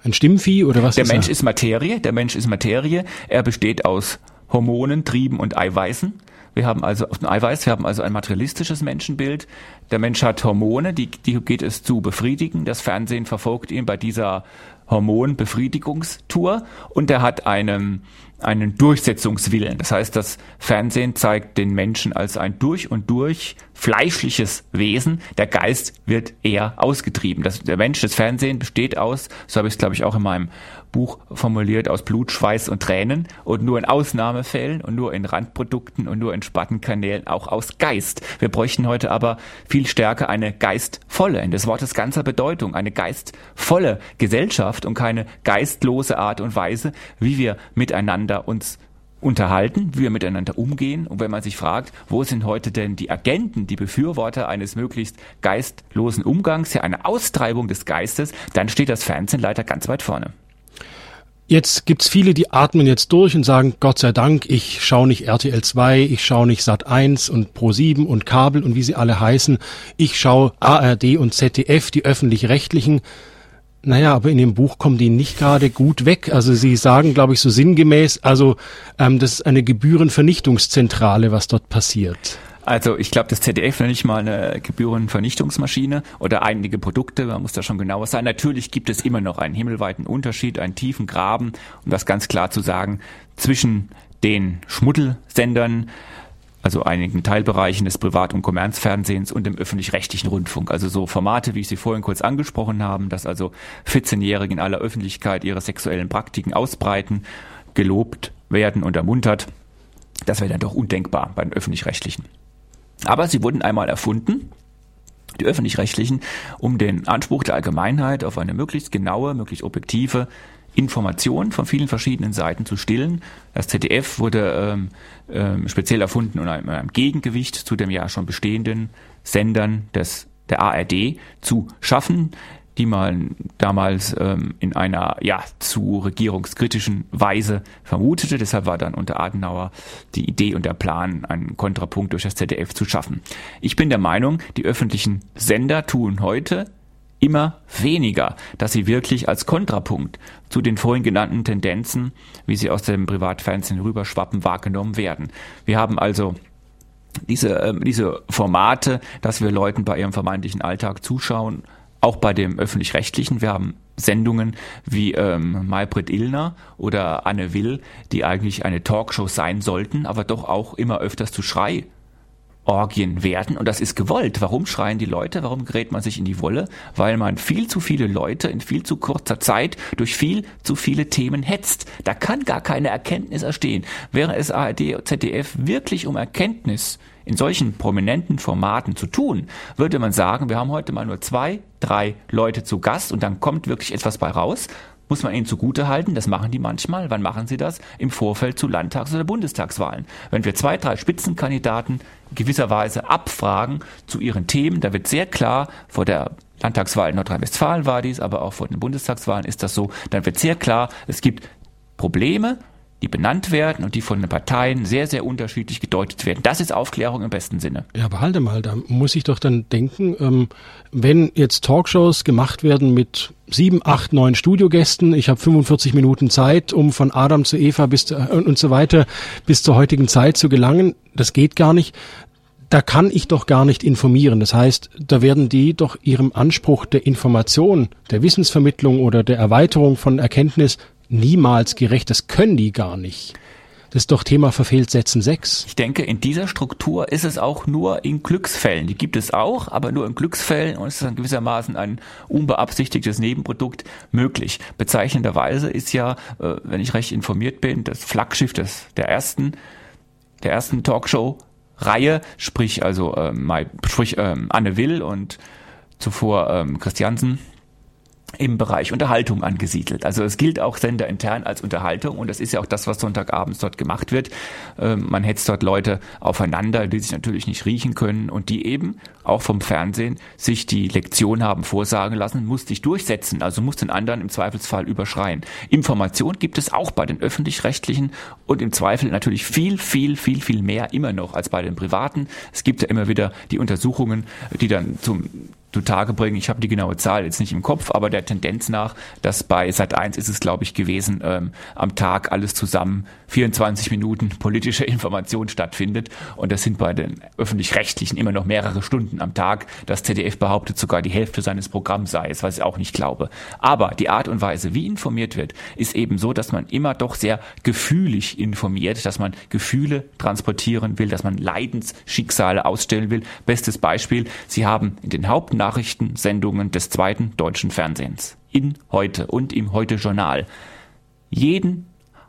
ein Stimmvieh oder was? Der ist Mensch er? ist Materie. Der Mensch ist Materie. Er besteht aus Hormonen, Trieben und Eiweißen. Wir haben also ein Eiweiß, wir haben also ein materialistisches Menschenbild. Der Mensch hat Hormone, die, die geht es zu befriedigen. Das Fernsehen verfolgt ihn bei dieser Hormonbefriedigungstour und er hat einen, einen Durchsetzungswillen. Das heißt, das Fernsehen zeigt den Menschen als ein durch und durch fleischliches Wesen. Der Geist wird eher ausgetrieben. Das, der Mensch, das Fernsehen besteht aus, so habe ich es glaube ich auch in meinem Buch formuliert, aus Blut, Schweiß und Tränen und nur in Ausnahmefällen und nur in Randprodukten und nur in Spattenkanälen auch aus Geist. Wir bräuchten heute aber viel stärker eine geistvolle, in des Wortes ganzer Bedeutung, eine geistvolle Gesellschaft und keine geistlose Art und Weise, wie wir miteinander uns unterhalten, wie wir miteinander umgehen. Und wenn man sich fragt, wo sind heute denn die Agenten, die Befürworter eines möglichst geistlosen Umgangs, ja eine Austreibung des Geistes, dann steht das Fernsehen leider ganz weit vorne. Jetzt gibt's viele, die atmen jetzt durch und sagen, Gott sei Dank, ich schaue nicht RTL 2, ich schaue nicht Sat 1 und Pro 7 und Kabel und wie sie alle heißen. Ich schaue ARD und ZDF, die öffentlich-rechtlichen. Naja, aber in dem Buch kommen die nicht gerade gut weg. Also sie sagen, glaube ich, so sinngemäß, also ähm, das ist eine Gebührenvernichtungszentrale, was dort passiert. Also ich glaube, das ZDF nenne ich mal eine Gebührenvernichtungsmaschine oder einige Produkte, man muss da schon genauer sein. Natürlich gibt es immer noch einen himmelweiten Unterschied, einen tiefen Graben, um das ganz klar zu sagen, zwischen den Schmuddelsendern, also einigen Teilbereichen des Privat- und Kommerzfernsehens und dem öffentlich-rechtlichen Rundfunk. Also so Formate, wie ich sie vorhin kurz angesprochen haben, dass also 14-Jährige in aller Öffentlichkeit ihre sexuellen Praktiken ausbreiten, gelobt werden und ermuntert. Das wäre dann doch undenkbar bei den öffentlich-rechtlichen. Aber sie wurden einmal erfunden, die öffentlich-rechtlichen, um den Anspruch der Allgemeinheit auf eine möglichst genaue, möglichst objektive Information von vielen verschiedenen Seiten zu stillen. Das ZDF wurde ähm, ähm, speziell erfunden, um einem, einem Gegengewicht zu dem ja schon bestehenden Sendern des der ARD zu schaffen die man damals ähm, in einer ja zu regierungskritischen Weise vermutete. Deshalb war dann unter Adenauer die Idee und der Plan, einen Kontrapunkt durch das ZDF zu schaffen. Ich bin der Meinung, die öffentlichen Sender tun heute immer weniger, dass sie wirklich als Kontrapunkt zu den vorhin genannten Tendenzen, wie sie aus dem Privatfernsehen rüberschwappen, wahrgenommen werden. Wir haben also diese, äh, diese Formate, dass wir Leuten bei ihrem vermeintlichen Alltag zuschauen, auch bei dem öffentlich-rechtlichen. Wir haben Sendungen wie ähm, Maybrit Illner oder Anne Will, die eigentlich eine Talkshow sein sollten, aber doch auch immer öfters zu Schrei Orgien werden und das ist gewollt. Warum schreien die Leute? Warum gerät man sich in die Wolle? Weil man viel zu viele Leute in viel zu kurzer Zeit durch viel zu viele Themen hetzt. Da kann gar keine Erkenntnis erstehen. Wäre es ARD und ZDF wirklich um Erkenntnis in solchen prominenten Formaten zu tun, würde man sagen, wir haben heute mal nur zwei, drei Leute zu Gast und dann kommt wirklich etwas bei raus muss man ihnen zugute halten, das machen die manchmal. Wann machen sie das? Im Vorfeld zu Landtags- oder Bundestagswahlen. Wenn wir zwei, drei Spitzenkandidaten gewisserweise abfragen zu ihren Themen, da wird sehr klar vor der Landtagswahl in Nordrhein-Westfalen war dies, aber auch vor den Bundestagswahlen ist das so, dann wird sehr klar, es gibt Probleme, die benannt werden und die von den Parteien sehr, sehr unterschiedlich gedeutet werden. Das ist Aufklärung im besten Sinne. Ja, aber halte mal, da muss ich doch dann denken, ähm, wenn jetzt Talkshows gemacht werden mit sieben, acht, neun Studiogästen, ich habe 45 Minuten Zeit, um von Adam zu Eva bis äh, und so weiter bis zur heutigen Zeit zu gelangen, das geht gar nicht. Da kann ich doch gar nicht informieren. Das heißt, da werden die doch ihrem Anspruch der Information, der Wissensvermittlung oder der Erweiterung von Erkenntnis niemals gerecht. Das können die gar nicht. Das ist doch Thema verfehlt Sätzen 6. Ich denke, in dieser Struktur ist es auch nur in Glücksfällen. Die gibt es auch, aber nur in Glücksfällen und es ist dann gewissermaßen ein unbeabsichtigtes Nebenprodukt möglich. Bezeichnenderweise ist ja, äh, wenn ich recht informiert bin, das Flaggschiff des, der ersten, der ersten Talkshow Reihe, sprich also ähm, sprich ähm, Anne Will und zuvor ähm, Christiansen, im Bereich Unterhaltung angesiedelt. Also es gilt auch senderintern als Unterhaltung und das ist ja auch das, was Sonntagabends dort gemacht wird. Ähm, man hetzt dort Leute aufeinander, die sich natürlich nicht riechen können und die eben auch vom Fernsehen sich die Lektion haben vorsagen lassen, muss dich durchsetzen, also muss den anderen im Zweifelsfall überschreien. Information gibt es auch bei den öffentlich-rechtlichen und im Zweifel natürlich viel, viel, viel, viel mehr immer noch als bei den privaten. Es gibt ja immer wieder die Untersuchungen, die dann zum zutage bringen. Ich habe die genaue Zahl jetzt nicht im Kopf, aber der Tendenz nach, dass bei Sat 1 ist es, glaube ich, gewesen, ähm, am Tag alles zusammen 24 Minuten politische [LAUGHS] Information stattfindet. Und das sind bei den öffentlich-rechtlichen immer noch mehrere Stunden am Tag. Das ZDF behauptet sogar die Hälfte seines Programms sei es, was ich auch nicht glaube. Aber die Art und Weise, wie informiert wird, ist eben so, dass man immer doch sehr gefühlig informiert, dass man Gefühle transportieren will, dass man Leidensschicksale ausstellen will. Bestes Beispiel, Sie haben in den Hauptnachrichtensendungen des zweiten deutschen Fernsehens. In heute und im Heute-Journal. Jeden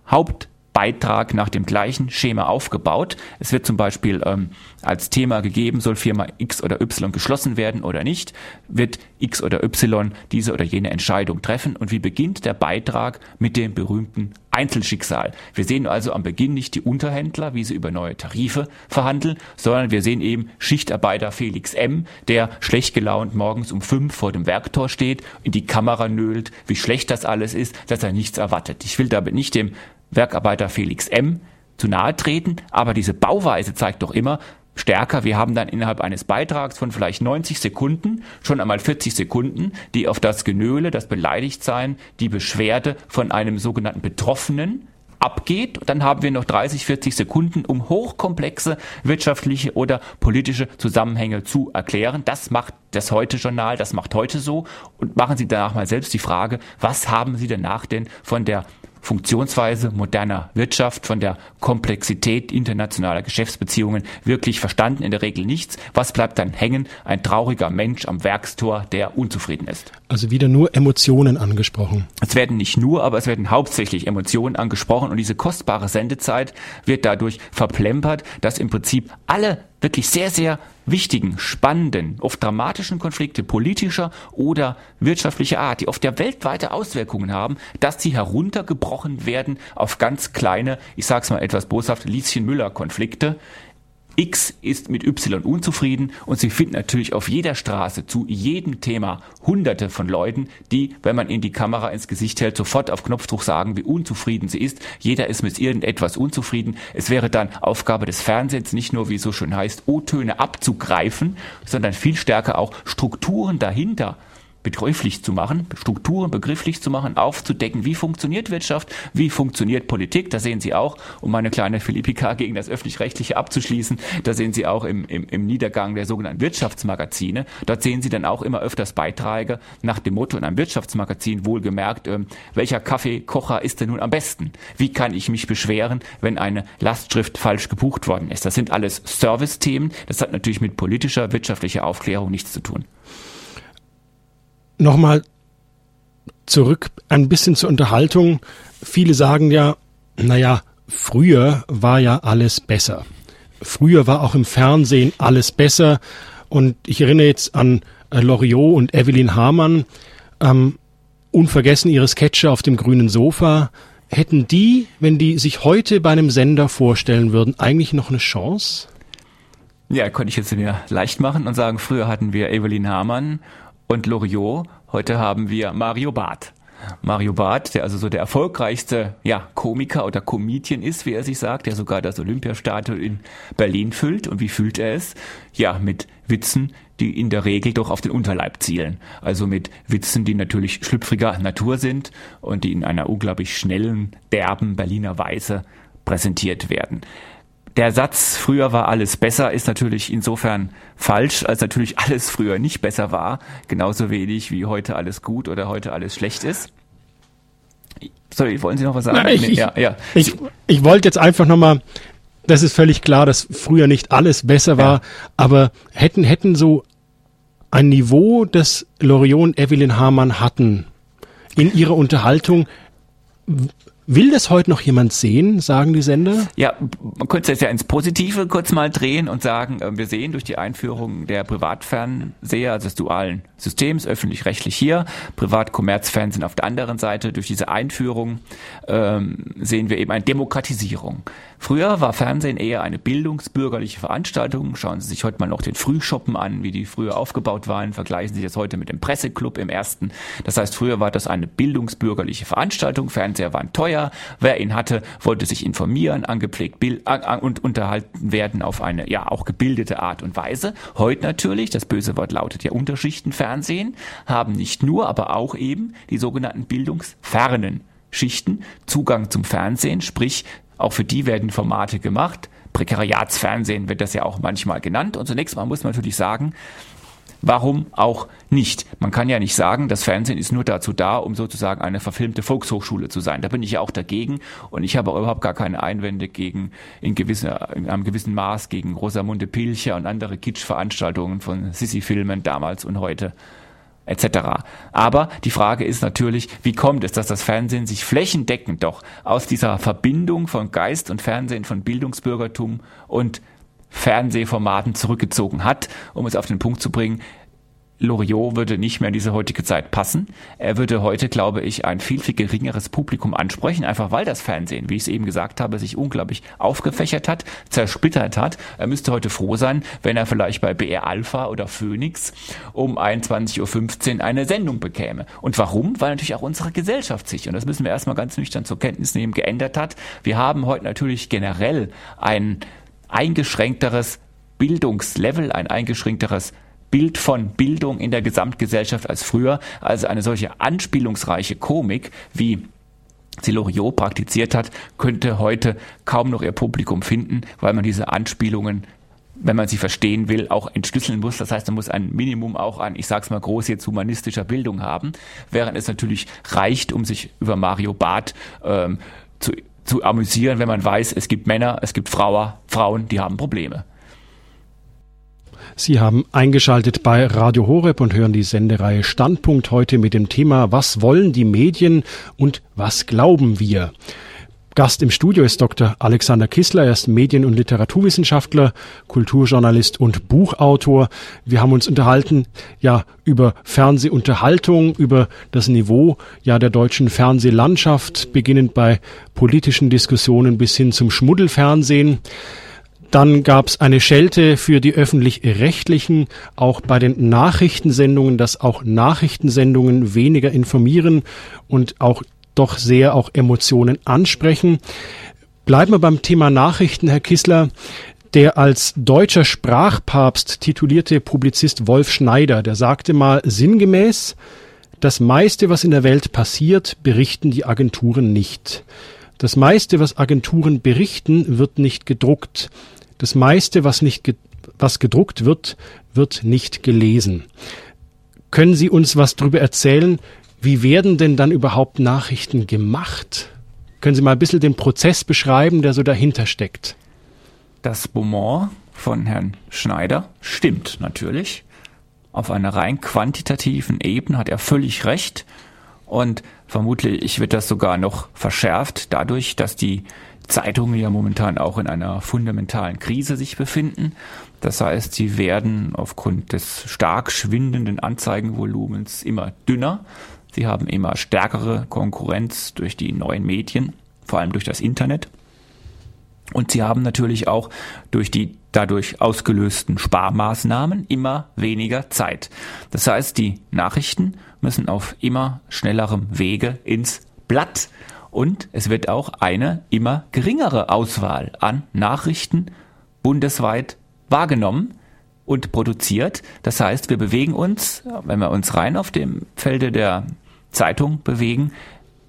Haupt Beitrag nach dem gleichen Schema aufgebaut. Es wird zum Beispiel ähm, als Thema gegeben, soll Firma X oder Y geschlossen werden oder nicht, wird X oder Y diese oder jene Entscheidung treffen und wie beginnt der Beitrag mit dem berühmten Einzelschicksal. Wir sehen also am Beginn nicht die Unterhändler, wie sie über neue Tarife verhandeln, sondern wir sehen eben Schichtarbeiter Felix M., der schlecht gelaunt morgens um fünf vor dem Werktor steht, in die Kamera nölt, wie schlecht das alles ist, dass er nichts erwartet. Ich will damit nicht dem Werkarbeiter Felix M. zu nahe treten, aber diese Bauweise zeigt doch immer, stärker. Wir haben dann innerhalb eines Beitrags von vielleicht 90 Sekunden schon einmal 40 Sekunden, die auf das Genöle, das Beleidigtsein, die Beschwerde von einem sogenannten Betroffenen abgeht. Dann haben wir noch 30, 40 Sekunden, um hochkomplexe wirtschaftliche oder politische Zusammenhänge zu erklären. Das macht das Heute-Journal, das macht heute so. Und machen Sie danach mal selbst die Frage, was haben Sie danach denn von der Funktionsweise moderner Wirtschaft, von der Komplexität internationaler Geschäftsbeziehungen wirklich verstanden, in der Regel nichts. Was bleibt dann hängen? Ein trauriger Mensch am Werkstor, der unzufrieden ist. Also wieder nur Emotionen angesprochen. Es werden nicht nur, aber es werden hauptsächlich Emotionen angesprochen und diese kostbare Sendezeit wird dadurch verplempert, dass im Prinzip alle wirklich sehr, sehr wichtigen, spannenden, oft dramatischen Konflikte politischer oder wirtschaftlicher Art, die oft ja weltweite Auswirkungen haben, dass sie heruntergebrochen werden auf ganz kleine, ich sag's mal etwas boshaft, Lieschen-Müller-Konflikte, X ist mit Y unzufrieden und Sie finden natürlich auf jeder Straße zu jedem Thema hunderte von Leuten, die, wenn man ihnen die Kamera ins Gesicht hält, sofort auf Knopfdruck sagen, wie unzufrieden sie ist. Jeder ist mit irgendetwas unzufrieden. Es wäre dann Aufgabe des Fernsehens, nicht nur, wie es so schön heißt, O-Töne abzugreifen, sondern viel stärker auch Strukturen dahinter begrifflich zu machen, Strukturen begrifflich zu machen, aufzudecken, wie funktioniert Wirtschaft, wie funktioniert Politik. Da sehen Sie auch, um meine kleine Philippika [LAUGHS] gegen das Öffentlich-Rechtliche abzuschließen, da sehen Sie auch im, im, im Niedergang der sogenannten Wirtschaftsmagazine. Dort sehen Sie dann auch immer öfters Beiträge nach dem Motto in einem Wirtschaftsmagazin wohlgemerkt, äh, welcher Kaffeekocher ist denn nun am besten? Wie kann ich mich beschweren, wenn eine Lastschrift falsch gebucht worden ist? Das sind alles Service-Themen. Das hat natürlich mit politischer, wirtschaftlicher Aufklärung nichts zu tun nochmal zurück ein bisschen zur Unterhaltung. Viele sagen ja, naja, früher war ja alles besser. Früher war auch im Fernsehen alles besser. Und ich erinnere jetzt an äh, Loriot und Evelyn Hamann, ähm, unvergessen ihre Sketche auf dem grünen Sofa. Hätten die, wenn die sich heute bei einem Sender vorstellen würden, eigentlich noch eine Chance? Ja, konnte ich jetzt mir leicht machen und sagen, früher hatten wir Evelyn Hamann und Loriot. Heute haben wir Mario Barth. Mario Barth, der also so der erfolgreichste ja, Komiker oder Comedian ist, wie er sich sagt, der sogar das Olympiastadion in Berlin füllt. Und wie fühlt er es? Ja, mit Witzen, die in der Regel doch auf den Unterleib zielen. Also mit Witzen, die natürlich schlüpfriger Natur sind und die in einer unglaublich schnellen, derben Berliner Weise präsentiert werden der Satz, früher war alles besser, ist natürlich insofern falsch, als natürlich alles früher nicht besser war. Genauso wenig wie heute alles gut oder heute alles schlecht ist. Sorry, wollen Sie noch was sagen? Nein, ich, nee, ja, ja. ich, ich wollte jetzt einfach nochmal, das ist völlig klar, dass früher nicht alles besser war, ja. aber hätten, hätten so ein Niveau, das Loriot und Evelyn Hamann hatten in ihrer Unterhaltung, Will das heute noch jemand sehen, sagen die Sender? Ja, man könnte es ja ins Positive kurz mal drehen und sagen, äh, wir sehen durch die Einführung der Privatfernseher, also des dualen Systems, öffentlich-rechtlich hier, Privat-Kommerzfernsehen auf der anderen Seite, durch diese Einführung ähm, sehen wir eben eine Demokratisierung. Früher war Fernsehen eher eine bildungsbürgerliche Veranstaltung. Schauen Sie sich heute mal noch den Frühschoppen an, wie die früher aufgebaut waren. Vergleichen Sie das heute mit dem Presseclub im ersten. Das heißt, früher war das eine bildungsbürgerliche Veranstaltung. Fernseher waren teuer. Wer ihn hatte, wollte sich informieren, angepflegt und unterhalten werden auf eine ja auch gebildete Art und Weise. Heute natürlich, das böse Wort lautet ja Unterschichtenfernsehen, haben nicht nur, aber auch eben die sogenannten bildungsfernen Schichten Zugang zum Fernsehen, sprich auch für die werden Formate gemacht. Prekariatsfernsehen wird das ja auch manchmal genannt. Und zunächst mal muss man natürlich sagen, Warum auch nicht? Man kann ja nicht sagen, das Fernsehen ist nur dazu da, um sozusagen eine verfilmte Volkshochschule zu sein. Da bin ich ja auch dagegen und ich habe überhaupt gar keine Einwände gegen in, gewisser, in einem gewissen Maß gegen Rosamunde Pilcher und andere Kitschveranstaltungen von Sissi-Filmen damals und heute etc. Aber die Frage ist natürlich, wie kommt es, dass das Fernsehen sich flächendeckend doch aus dieser Verbindung von Geist und Fernsehen, von Bildungsbürgertum und Fernsehformaten zurückgezogen hat, um es auf den Punkt zu bringen, Loriot würde nicht mehr in diese heutige Zeit passen. Er würde heute, glaube ich, ein viel, viel geringeres Publikum ansprechen, einfach weil das Fernsehen, wie ich es eben gesagt habe, sich unglaublich aufgefächert hat, zersplittert hat. Er müsste heute froh sein, wenn er vielleicht bei BR Alpha oder Phoenix um 21.15 Uhr eine Sendung bekäme. Und warum? Weil natürlich auch unsere Gesellschaft sich, und das müssen wir erstmal ganz nüchtern zur Kenntnis nehmen, geändert hat. Wir haben heute natürlich generell ein eingeschränkteres Bildungslevel, ein eingeschränkteres Bild von Bildung in der Gesamtgesellschaft als früher. Also eine solche anspielungsreiche Komik wie sie Loriot praktiziert hat, könnte heute kaum noch ihr Publikum finden, weil man diese Anspielungen wenn man sie verstehen will, auch entschlüsseln muss. Das heißt, man muss ein Minimum auch an, ich sag's mal groß jetzt, humanistischer Bildung haben, während es natürlich reicht, um sich über Mario Barth ähm, zu, zu amüsieren, wenn man weiß, es gibt Männer, es gibt Frauen, Frauen, die haben Probleme. Sie haben eingeschaltet bei Radio Horeb und hören die Sendereihe Standpunkt heute mit dem Thema Was wollen die Medien und was glauben wir? Gast im Studio ist Dr. Alexander Kissler. Er ist Medien- und Literaturwissenschaftler, Kulturjournalist und Buchautor. Wir haben uns unterhalten, ja, über Fernsehunterhaltung, über das Niveau, ja, der deutschen Fernsehlandschaft, beginnend bei politischen Diskussionen bis hin zum Schmuddelfernsehen. Dann gab es eine Schelte für die öffentlich-rechtlichen, auch bei den Nachrichtensendungen, dass auch Nachrichtensendungen weniger informieren und auch doch sehr auch Emotionen ansprechen. Bleiben wir beim Thema Nachrichten, Herr Kissler. Der als deutscher Sprachpapst titulierte Publizist Wolf Schneider, der sagte mal sinngemäß, das meiste, was in der Welt passiert, berichten die Agenturen nicht. Das meiste, was Agenturen berichten, wird nicht gedruckt. Das meiste, was, nicht ge was gedruckt wird, wird nicht gelesen. Können Sie uns was darüber erzählen? Wie werden denn dann überhaupt Nachrichten gemacht? Können Sie mal ein bisschen den Prozess beschreiben, der so dahinter steckt? Das Beaumont von Herrn Schneider stimmt natürlich. Auf einer rein quantitativen Ebene hat er völlig recht. Und vermutlich wird das sogar noch verschärft dadurch, dass die Zeitungen ja momentan auch in einer fundamentalen Krise sich befinden. Das heißt, sie werden aufgrund des stark schwindenden Anzeigenvolumens immer dünner. Sie haben immer stärkere Konkurrenz durch die neuen Medien, vor allem durch das Internet. Und sie haben natürlich auch durch die dadurch ausgelösten Sparmaßnahmen immer weniger Zeit. Das heißt, die Nachrichten müssen auf immer schnellerem Wege ins Blatt und es wird auch eine immer geringere Auswahl an Nachrichten bundesweit wahrgenommen und produziert. Das heißt, wir bewegen uns, wenn wir uns rein auf dem Felde der Zeitung bewegen,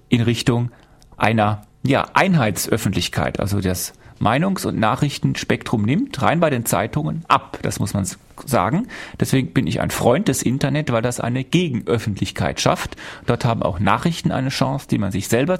in Richtung einer ja, Einheitsöffentlichkeit. Also das Meinungs- und Nachrichtenspektrum nimmt rein bei den Zeitungen ab, das muss man sagen. Deswegen bin ich ein Freund des Internet, weil das eine Gegenöffentlichkeit schafft. Dort haben auch Nachrichten eine Chance, die man sich selber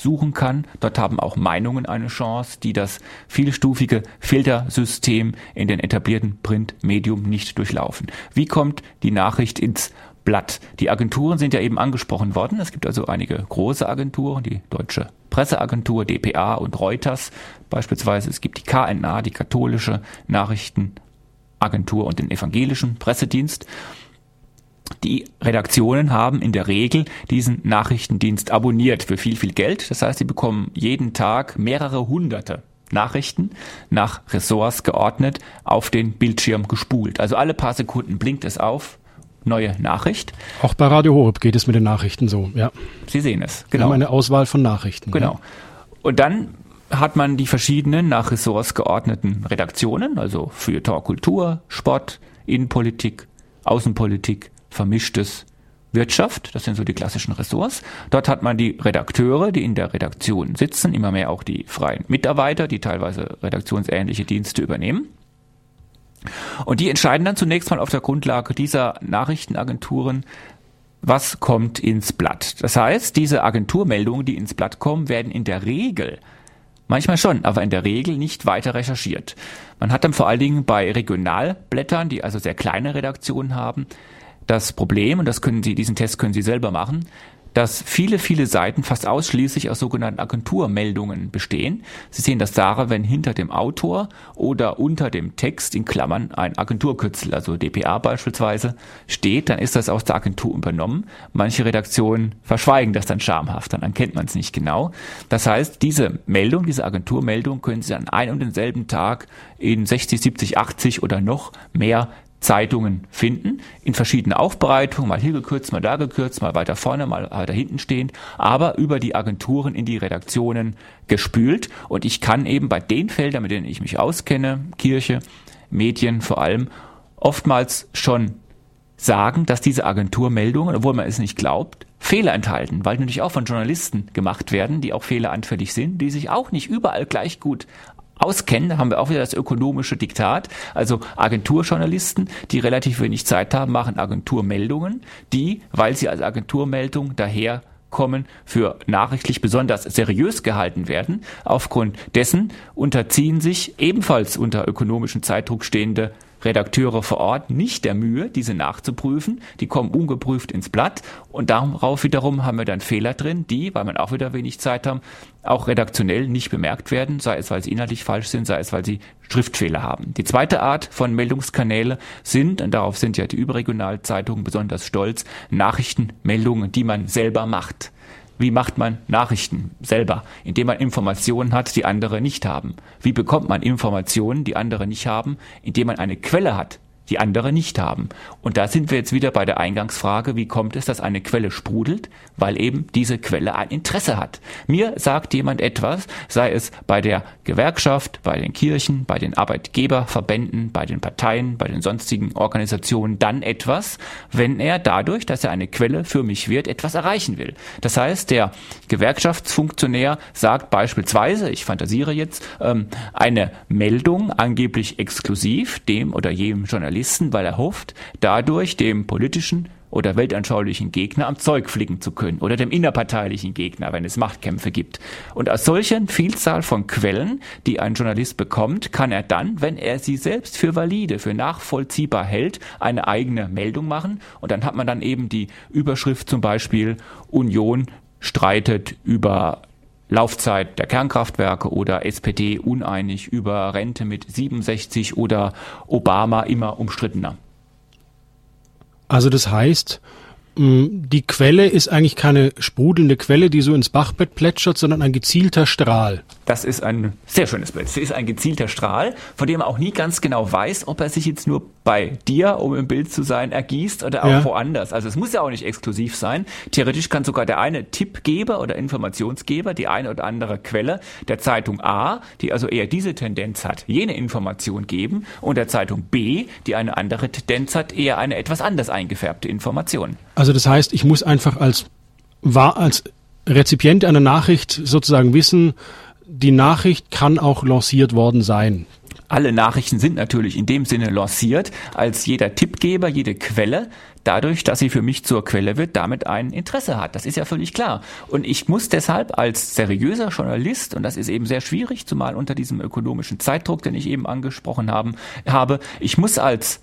zusammensuchen kann. Dort haben auch Meinungen eine Chance, die das vielstufige Filtersystem in den etablierten Printmedium nicht durchlaufen. Wie kommt die Nachricht ins Blatt. Die Agenturen sind ja eben angesprochen worden. Es gibt also einige große Agenturen, die Deutsche Presseagentur, dpa und Reuters beispielsweise. Es gibt die KNA, die katholische Nachrichtenagentur und den evangelischen Pressedienst. Die Redaktionen haben in der Regel diesen Nachrichtendienst abonniert für viel, viel Geld. Das heißt, sie bekommen jeden Tag mehrere hunderte Nachrichten nach Ressorts geordnet auf den Bildschirm gespult. Also alle paar Sekunden blinkt es auf, neue Nachricht. Auch bei Radio Horeb geht es mit den Nachrichten so, ja. Sie sehen es, genau. Wir haben eine Auswahl von Nachrichten. Genau. Ja. Und dann hat man die verschiedenen nach Ressorts geordneten Redaktionen, also für Tor Kultur, Sport, Innenpolitik, Außenpolitik, Vermischtes, Wirtschaft, das sind so die klassischen Ressorts. Dort hat man die Redakteure, die in der Redaktion sitzen, immer mehr auch die freien Mitarbeiter, die teilweise redaktionsähnliche Dienste übernehmen. Und die entscheiden dann zunächst mal auf der Grundlage dieser Nachrichtenagenturen, was kommt ins Blatt. Das heißt, diese Agenturmeldungen, die ins Blatt kommen, werden in der Regel Manchmal schon, aber in der Regel nicht weiter recherchiert. Man hat dann vor allen Dingen bei Regionalblättern, die also sehr kleine Redaktionen haben, das Problem, und das können Sie, diesen Test können Sie selber machen, dass viele, viele Seiten fast ausschließlich aus sogenannten Agenturmeldungen bestehen. Sie sehen das daran, wenn hinter dem Autor oder unter dem Text in Klammern ein Agenturkürzel, also DPA beispielsweise, steht, dann ist das aus der Agentur übernommen. Manche Redaktionen verschweigen das dann schamhaft, dann erkennt man es nicht genau. Das heißt, diese Meldung, diese Agenturmeldung können Sie an einem und denselben Tag in 60, 70, 80 oder noch mehr Zeitungen finden, in verschiedenen Aufbereitungen, mal hier gekürzt, mal da gekürzt, mal weiter vorne, mal weiter hinten stehend, aber über die Agenturen in die Redaktionen gespült. Und ich kann eben bei den Feldern, mit denen ich mich auskenne, Kirche, Medien vor allem, oftmals schon sagen, dass diese Agenturmeldungen, obwohl man es nicht glaubt, Fehler enthalten, weil natürlich auch von Journalisten gemacht werden, die auch fehleranfällig sind, die sich auch nicht überall gleich gut auskennen, haben wir auch wieder das ökonomische Diktat. Also Agenturjournalisten, die relativ wenig Zeit haben, machen Agenturmeldungen, die, weil sie als Agenturmeldung daher kommen, für nachrichtlich besonders seriös gehalten werden. Aufgrund dessen unterziehen sich ebenfalls unter ökonomischen Zeitdruck stehende Redakteure vor Ort nicht der Mühe, diese nachzuprüfen. Die kommen ungeprüft ins Blatt und darauf wiederum haben wir dann Fehler drin, die, weil man auch wieder wenig Zeit haben, auch redaktionell nicht bemerkt werden, sei es weil sie inhaltlich falsch sind, sei es weil sie Schriftfehler haben. Die zweite Art von Meldungskanäle sind, und darauf sind ja die Überregionalzeitungen besonders stolz, Nachrichtenmeldungen, die man selber macht. Wie macht man Nachrichten selber, indem man Informationen hat, die andere nicht haben? Wie bekommt man Informationen, die andere nicht haben, indem man eine Quelle hat, die andere nicht haben. Und da sind wir jetzt wieder bei der Eingangsfrage, wie kommt es, dass eine Quelle sprudelt? Weil eben diese Quelle ein Interesse hat. Mir sagt jemand etwas, sei es bei der Gewerkschaft, bei den Kirchen, bei den Arbeitgeberverbänden, bei den Parteien, bei den sonstigen Organisationen dann etwas, wenn er dadurch, dass er eine Quelle für mich wird, etwas erreichen will. Das heißt, der Gewerkschaftsfunktionär sagt beispielsweise, ich fantasiere jetzt, ähm, eine Meldung angeblich exklusiv dem oder jedem Journalisten Journalisten, weil er hofft, dadurch dem politischen oder weltanschaulichen Gegner am Zeug flicken zu können oder dem innerparteilichen Gegner, wenn es Machtkämpfe gibt. Und aus solchen Vielzahl von Quellen, die ein Journalist bekommt, kann er dann, wenn er sie selbst für valide, für nachvollziehbar hält, eine eigene Meldung machen. Und dann hat man dann eben die Überschrift zum Beispiel Union streitet über Laufzeit der Kernkraftwerke oder SPD uneinig über Rente mit 67 oder Obama immer umstrittener. Also das heißt, die Quelle ist eigentlich keine sprudelnde Quelle, die so ins Bachbett plätschert, sondern ein gezielter Strahl. Das ist ein sehr schönes Bild. Es ist ein gezielter Strahl, von dem man auch nie ganz genau weiß, ob er sich jetzt nur bei dir, um im Bild zu sein, ergießt oder auch ja. woanders. Also es muss ja auch nicht exklusiv sein. Theoretisch kann sogar der eine Tippgeber oder Informationsgeber, die eine oder andere Quelle der Zeitung A, die also eher diese Tendenz hat, jene Information geben und der Zeitung B, die eine andere Tendenz hat, eher eine etwas anders eingefärbte Information. Also das heißt, ich muss einfach als, als Rezipient einer Nachricht sozusagen wissen, die Nachricht kann auch lanciert worden sein. Alle Nachrichten sind natürlich in dem Sinne lanciert, als jeder Tippgeber, jede Quelle, dadurch, dass sie für mich zur Quelle wird, damit ein Interesse hat. Das ist ja völlig klar. Und ich muss deshalb als seriöser Journalist, und das ist eben sehr schwierig, zumal unter diesem ökonomischen Zeitdruck, den ich eben angesprochen haben, habe, ich muss als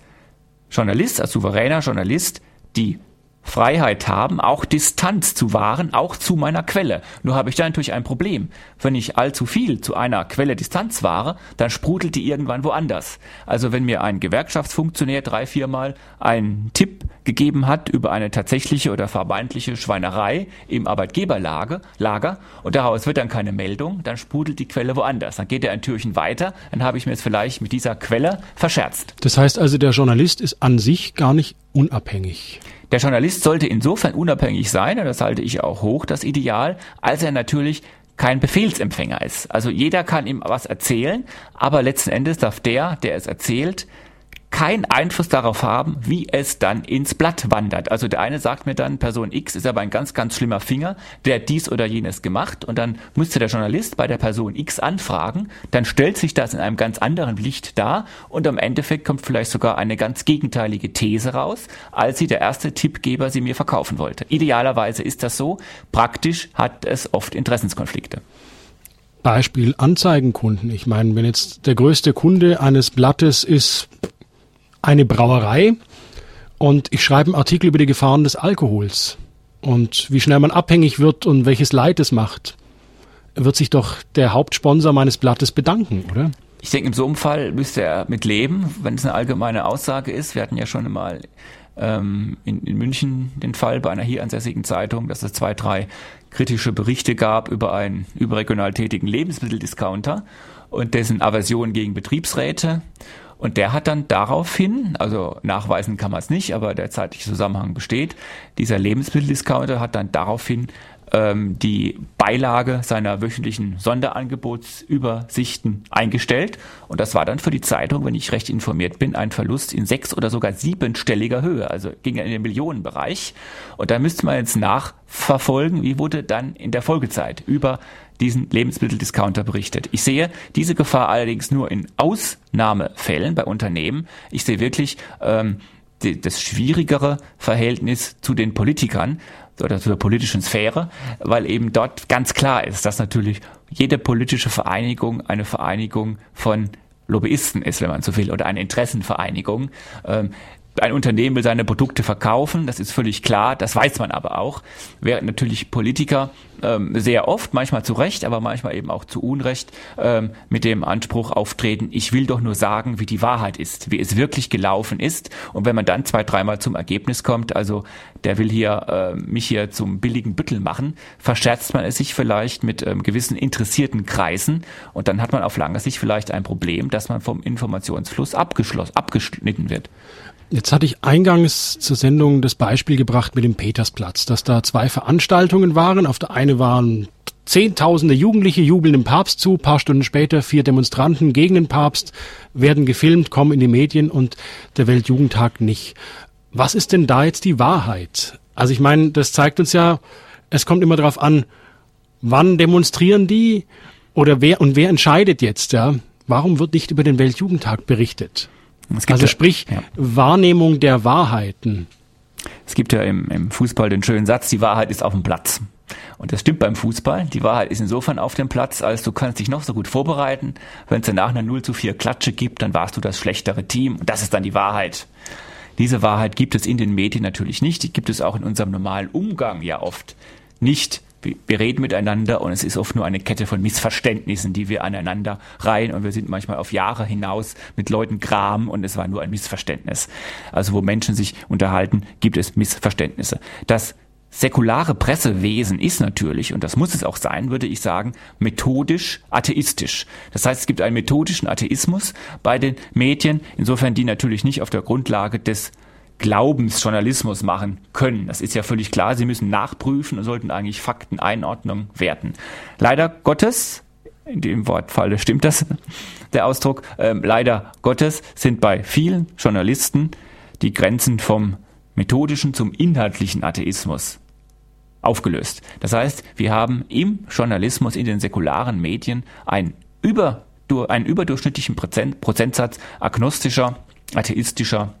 Journalist, als souveräner Journalist die Freiheit haben, auch Distanz zu wahren, auch zu meiner Quelle. Nur habe ich da natürlich ein Problem. Wenn ich allzu viel zu einer Quelle Distanz wahre, dann sprudelt die irgendwann woanders. Also wenn mir ein Gewerkschaftsfunktionär drei, viermal einen Tipp gegeben hat über eine tatsächliche oder vermeintliche Schweinerei im Arbeitgeberlager Lager, und daraus wird dann keine Meldung, dann sprudelt die Quelle woanders. Dann geht er ein Türchen weiter, dann habe ich mir jetzt vielleicht mit dieser Quelle verscherzt. Das heißt also, der Journalist ist an sich gar nicht unabhängig. Der Journalist sollte insofern unabhängig sein, und das halte ich auch hoch, das Ideal, als er natürlich kein Befehlsempfänger ist. Also jeder kann ihm was erzählen, aber letzten Endes darf der, der es erzählt, keinen Einfluss darauf haben, wie es dann ins Blatt wandert. Also der eine sagt mir dann, Person X ist aber ein ganz, ganz schlimmer Finger, der hat dies oder jenes gemacht und dann müsste der Journalist bei der Person X anfragen, dann stellt sich das in einem ganz anderen Licht dar und am Endeffekt kommt vielleicht sogar eine ganz gegenteilige These raus, als sie der erste Tippgeber sie mir verkaufen wollte. Idealerweise ist das so, praktisch hat es oft Interessenskonflikte. Beispiel Anzeigenkunden. Ich meine, wenn jetzt der größte Kunde eines Blattes ist eine Brauerei und ich schreibe einen Artikel über die Gefahren des Alkohols und wie schnell man abhängig wird und welches Leid es macht, wird sich doch der Hauptsponsor meines Blattes bedanken, oder? Ich denke, in so einem Fall müsste er mit leben, wenn es eine allgemeine Aussage ist. Wir hatten ja schon mal ähm, in, in München den Fall bei einer hier ansässigen Zeitung, dass es zwei, drei kritische Berichte gab über einen überregional tätigen Lebensmitteldiscounter und dessen Aversion gegen Betriebsräte. Und der hat dann daraufhin, also nachweisen kann man es nicht, aber der zeitliche Zusammenhang besteht, dieser Lebensmitteldiscounter hat dann daraufhin ähm, die Beilage seiner wöchentlichen Sonderangebotsübersichten eingestellt. Und das war dann für die Zeitung, wenn ich recht informiert bin, ein Verlust in sechs oder sogar siebenstelliger Höhe, also ging in den Millionenbereich. Und da müsste man jetzt nachverfolgen, wie wurde dann in der Folgezeit über diesen Lebensmitteldiscounter berichtet. Ich sehe diese Gefahr allerdings nur in Ausnahmefällen bei Unternehmen. Ich sehe wirklich ähm, die, das schwierigere Verhältnis zu den Politikern oder zur politischen Sphäre, weil eben dort ganz klar ist, dass natürlich jede politische Vereinigung eine Vereinigung von Lobbyisten ist, wenn man so will, oder eine Interessenvereinigung. Ein Unternehmen will seine Produkte verkaufen, das ist völlig klar, das weiß man aber auch. Während natürlich Politiker ähm, sehr oft, manchmal zu Recht, aber manchmal eben auch zu Unrecht, ähm, mit dem Anspruch auftreten, ich will doch nur sagen, wie die Wahrheit ist, wie es wirklich gelaufen ist. Und wenn man dann zwei, dreimal zum Ergebnis kommt, also der will hier äh, mich hier zum billigen Büttel machen, verscherzt man es sich vielleicht mit ähm, gewissen interessierten Kreisen und dann hat man auf lange Sicht vielleicht ein Problem, dass man vom Informationsfluss abgeschlossen, abgeschnitten wird. Jetzt hatte ich eingangs zur Sendung das Beispiel gebracht mit dem Petersplatz, dass da zwei Veranstaltungen waren. Auf der eine waren Zehntausende Jugendliche jubeln dem Papst zu, paar Stunden später vier Demonstranten gegen den Papst werden gefilmt, kommen in die Medien und der Weltjugendtag nicht. Was ist denn da jetzt die Wahrheit? Also ich meine, das zeigt uns ja, es kommt immer darauf an, wann demonstrieren die oder wer und wer entscheidet jetzt, ja? Warum wird nicht über den Weltjugendtag berichtet? Also sprich ja. Wahrnehmung der Wahrheiten. Es gibt ja im, im Fußball den schönen Satz, die Wahrheit ist auf dem Platz. Und das stimmt beim Fußball. Die Wahrheit ist insofern auf dem Platz, als du kannst dich noch so gut vorbereiten. Wenn es danach eine 0 zu 4 Klatsche gibt, dann warst du das schlechtere Team. Und das ist dann die Wahrheit. Diese Wahrheit gibt es in den Medien natürlich nicht. Die gibt es auch in unserem normalen Umgang ja oft nicht wir reden miteinander und es ist oft nur eine Kette von Missverständnissen, die wir aneinander reihen und wir sind manchmal auf Jahre hinaus mit Leuten gram und es war nur ein Missverständnis. Also wo Menschen sich unterhalten, gibt es Missverständnisse. Das säkulare Pressewesen ist natürlich, und das muss es auch sein, würde ich sagen, methodisch atheistisch. Das heißt, es gibt einen methodischen Atheismus bei den Medien, insofern die natürlich nicht auf der Grundlage des Glaubensjournalismus machen können. Das ist ja völlig klar. Sie müssen nachprüfen und sollten eigentlich Fakteneinordnung werten. Leider Gottes, in dem Wortfalle stimmt das, [LAUGHS] der Ausdruck, äh, leider Gottes sind bei vielen Journalisten die Grenzen vom methodischen zum inhaltlichen Atheismus aufgelöst. Das heißt, wir haben im Journalismus, in den säkularen Medien ein über, einen überdurchschnittlichen Prozent, Prozentsatz agnostischer, atheistischer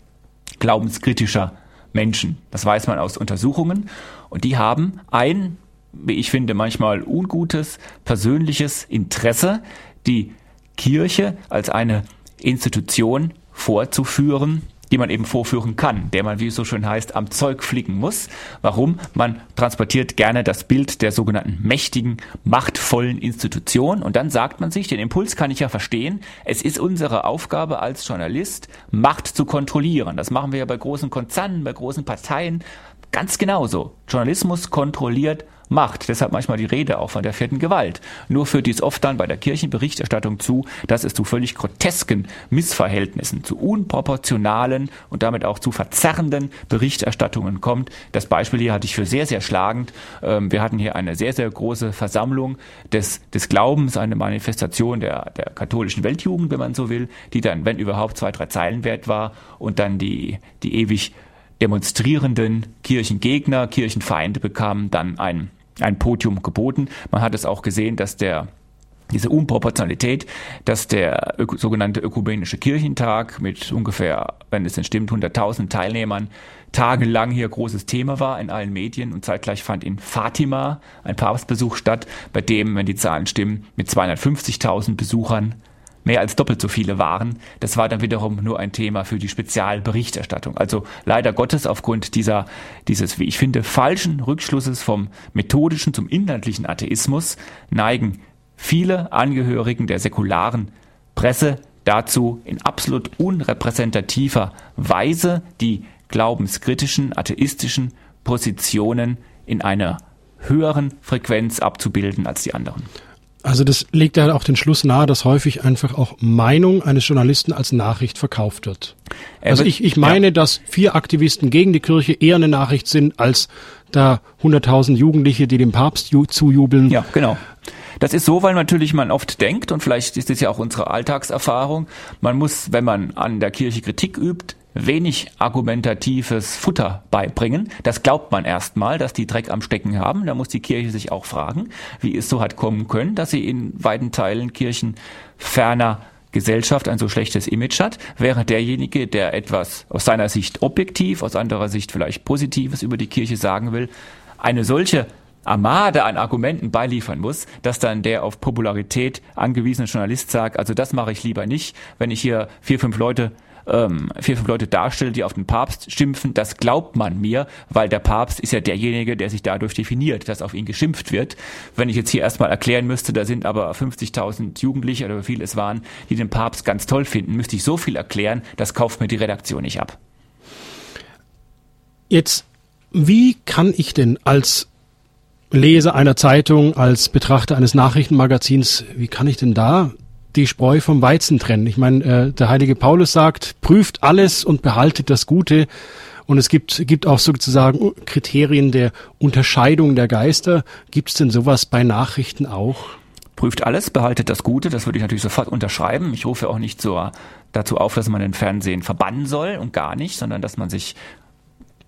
glaubenskritischer Menschen. Das weiß man aus Untersuchungen. Und die haben ein, wie ich finde, manchmal ungutes persönliches Interesse, die Kirche als eine Institution vorzuführen, die man eben vorführen kann, der man, wie es so schön heißt, am Zeug fliegen muss. Warum? Man transportiert gerne das Bild der sogenannten mächtigen, machtvollen Institution und dann sagt man sich, den Impuls kann ich ja verstehen, es ist unsere Aufgabe als Journalist, Macht zu kontrollieren. Das machen wir ja bei großen Konzernen, bei großen Parteien ganz genauso. Journalismus kontrolliert macht. Deshalb manchmal die Rede auch von der vierten Gewalt. Nur führt dies oft dann bei der Kirchenberichterstattung zu, dass es zu völlig grotesken Missverhältnissen, zu unproportionalen und damit auch zu verzerrenden Berichterstattungen kommt. Das Beispiel hier hatte ich für sehr, sehr schlagend. Ähm, wir hatten hier eine sehr, sehr große Versammlung des, des Glaubens, eine Manifestation der, der katholischen Weltjugend, wenn man so will, die dann, wenn überhaupt, zwei, drei Zeilen wert war und dann die, die ewig demonstrierenden Kirchengegner, Kirchenfeinde bekamen dann ein ein Podium geboten. Man hat es auch gesehen, dass der diese Unproportionalität, dass der sogenannte ökumenische Kirchentag mit ungefähr, wenn es denn stimmt, 100.000 Teilnehmern tagelang hier großes Thema war in allen Medien und zeitgleich fand in Fatima ein Papstbesuch statt, bei dem, wenn die Zahlen stimmen, mit 250.000 Besuchern mehr als doppelt so viele waren. Das war dann wiederum nur ein Thema für die Spezialberichterstattung. Also leider Gottes aufgrund dieser, dieses, wie ich finde, falschen Rückschlusses vom methodischen zum inhaltlichen Atheismus neigen viele Angehörigen der säkularen Presse dazu, in absolut unrepräsentativer Weise die glaubenskritischen, atheistischen Positionen in einer höheren Frequenz abzubilden als die anderen. Also das legt ja auch den Schluss nahe, dass häufig einfach auch Meinung eines Journalisten als Nachricht verkauft wird. Also ich, ich meine, ja. dass vier Aktivisten gegen die Kirche eher eine Nachricht sind als da 100.000 Jugendliche, die dem Papst zujubeln. Ja, genau. Das ist so, weil natürlich man oft denkt, und vielleicht ist es ja auch unsere Alltagserfahrung, man muss, wenn man an der Kirche Kritik übt, wenig argumentatives Futter beibringen. Das glaubt man erstmal, dass die Dreck am Stecken haben. Da muss die Kirche sich auch fragen, wie es so hat kommen können, dass sie in weiten Teilen Kirchen ferner Gesellschaft ein so schlechtes Image hat, während derjenige, der etwas aus seiner Sicht objektiv, aus anderer Sicht vielleicht Positives über die Kirche sagen will, eine solche Armade an Argumenten beiliefern muss, dass dann der auf Popularität angewiesene Journalist sagt, also das mache ich lieber nicht, wenn ich hier vier, fünf Leute ähm, vier, fünf Leute darstelle, die auf den Papst schimpfen, das glaubt man mir, weil der Papst ist ja derjenige, der sich dadurch definiert, dass auf ihn geschimpft wird. Wenn ich jetzt hier erstmal erklären müsste, da sind aber 50.000 Jugendliche oder wie viel es waren, die den Papst ganz toll finden, müsste ich so viel erklären, das kauft mir die Redaktion nicht ab. Jetzt, wie kann ich denn als Leser einer Zeitung, als Betrachter eines Nachrichtenmagazins, wie kann ich denn da die Spreu vom Weizen trennen. Ich meine, äh, der heilige Paulus sagt, prüft alles und behaltet das Gute. Und es gibt, gibt auch sozusagen Kriterien der Unterscheidung der Geister. Gibt es denn sowas bei Nachrichten auch? Prüft alles, behaltet das Gute. Das würde ich natürlich sofort unterschreiben. Ich rufe auch nicht so dazu auf, dass man den Fernsehen verbannen soll und gar nicht, sondern dass man sich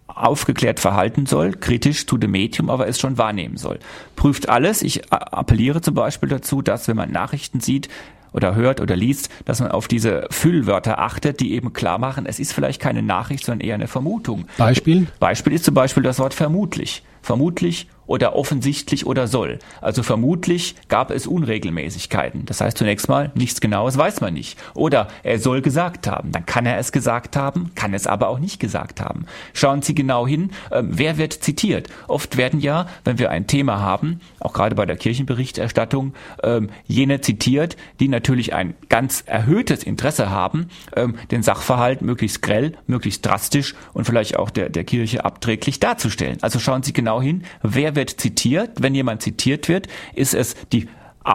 aufgeklärt verhalten soll, kritisch zu dem Medium, aber es schon wahrnehmen soll. Prüft alles. Ich appelliere zum Beispiel dazu, dass wenn man Nachrichten sieht, oder hört oder liest, dass man auf diese Füllwörter achtet, die eben klar machen, es ist vielleicht keine Nachricht, sondern eher eine Vermutung. Beispiel? Beispiel ist zum Beispiel das Wort vermutlich. Vermutlich oder offensichtlich oder soll. Also vermutlich gab es Unregelmäßigkeiten. Das heißt zunächst mal, nichts Genaues weiß man nicht. Oder er soll gesagt haben. Dann kann er es gesagt haben, kann es aber auch nicht gesagt haben. Schauen Sie genau hin, äh, wer wird zitiert. Oft werden ja, wenn wir ein Thema haben, auch gerade bei der Kirchenberichterstattung, äh, jene zitiert, die natürlich ein ganz erhöhtes Interesse haben, äh, den Sachverhalt möglichst grell, möglichst drastisch und vielleicht auch der, der Kirche abträglich darzustellen. Also schauen Sie genau hin, wer wird wird zitiert. Wenn jemand zitiert wird, ist es die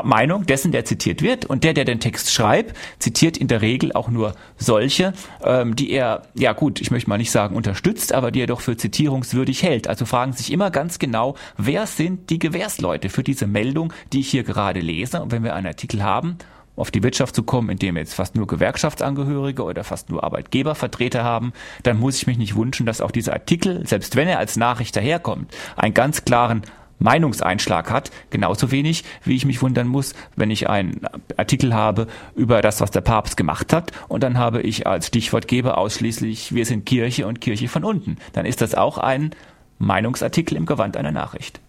Meinung dessen, der zitiert wird. Und der, der den Text schreibt, zitiert in der Regel auch nur solche, ähm, die er, ja gut, ich möchte mal nicht sagen unterstützt, aber die er doch für zitierungswürdig hält. Also fragen sich immer ganz genau, wer sind die Gewährsleute für diese Meldung, die ich hier gerade lese. Und wenn wir einen Artikel haben, auf die Wirtschaft zu kommen, indem wir jetzt fast nur Gewerkschaftsangehörige oder fast nur Arbeitgebervertreter haben, dann muss ich mich nicht wünschen, dass auch dieser Artikel, selbst wenn er als Nachricht daherkommt, einen ganz klaren Meinungseinschlag hat, genauso wenig, wie ich mich wundern muss, wenn ich einen Artikel habe über das, was der Papst gemacht hat, und dann habe ich als Stichwortgeber ausschließlich, wir sind Kirche und Kirche von unten. Dann ist das auch ein Meinungsartikel im Gewand einer Nachricht.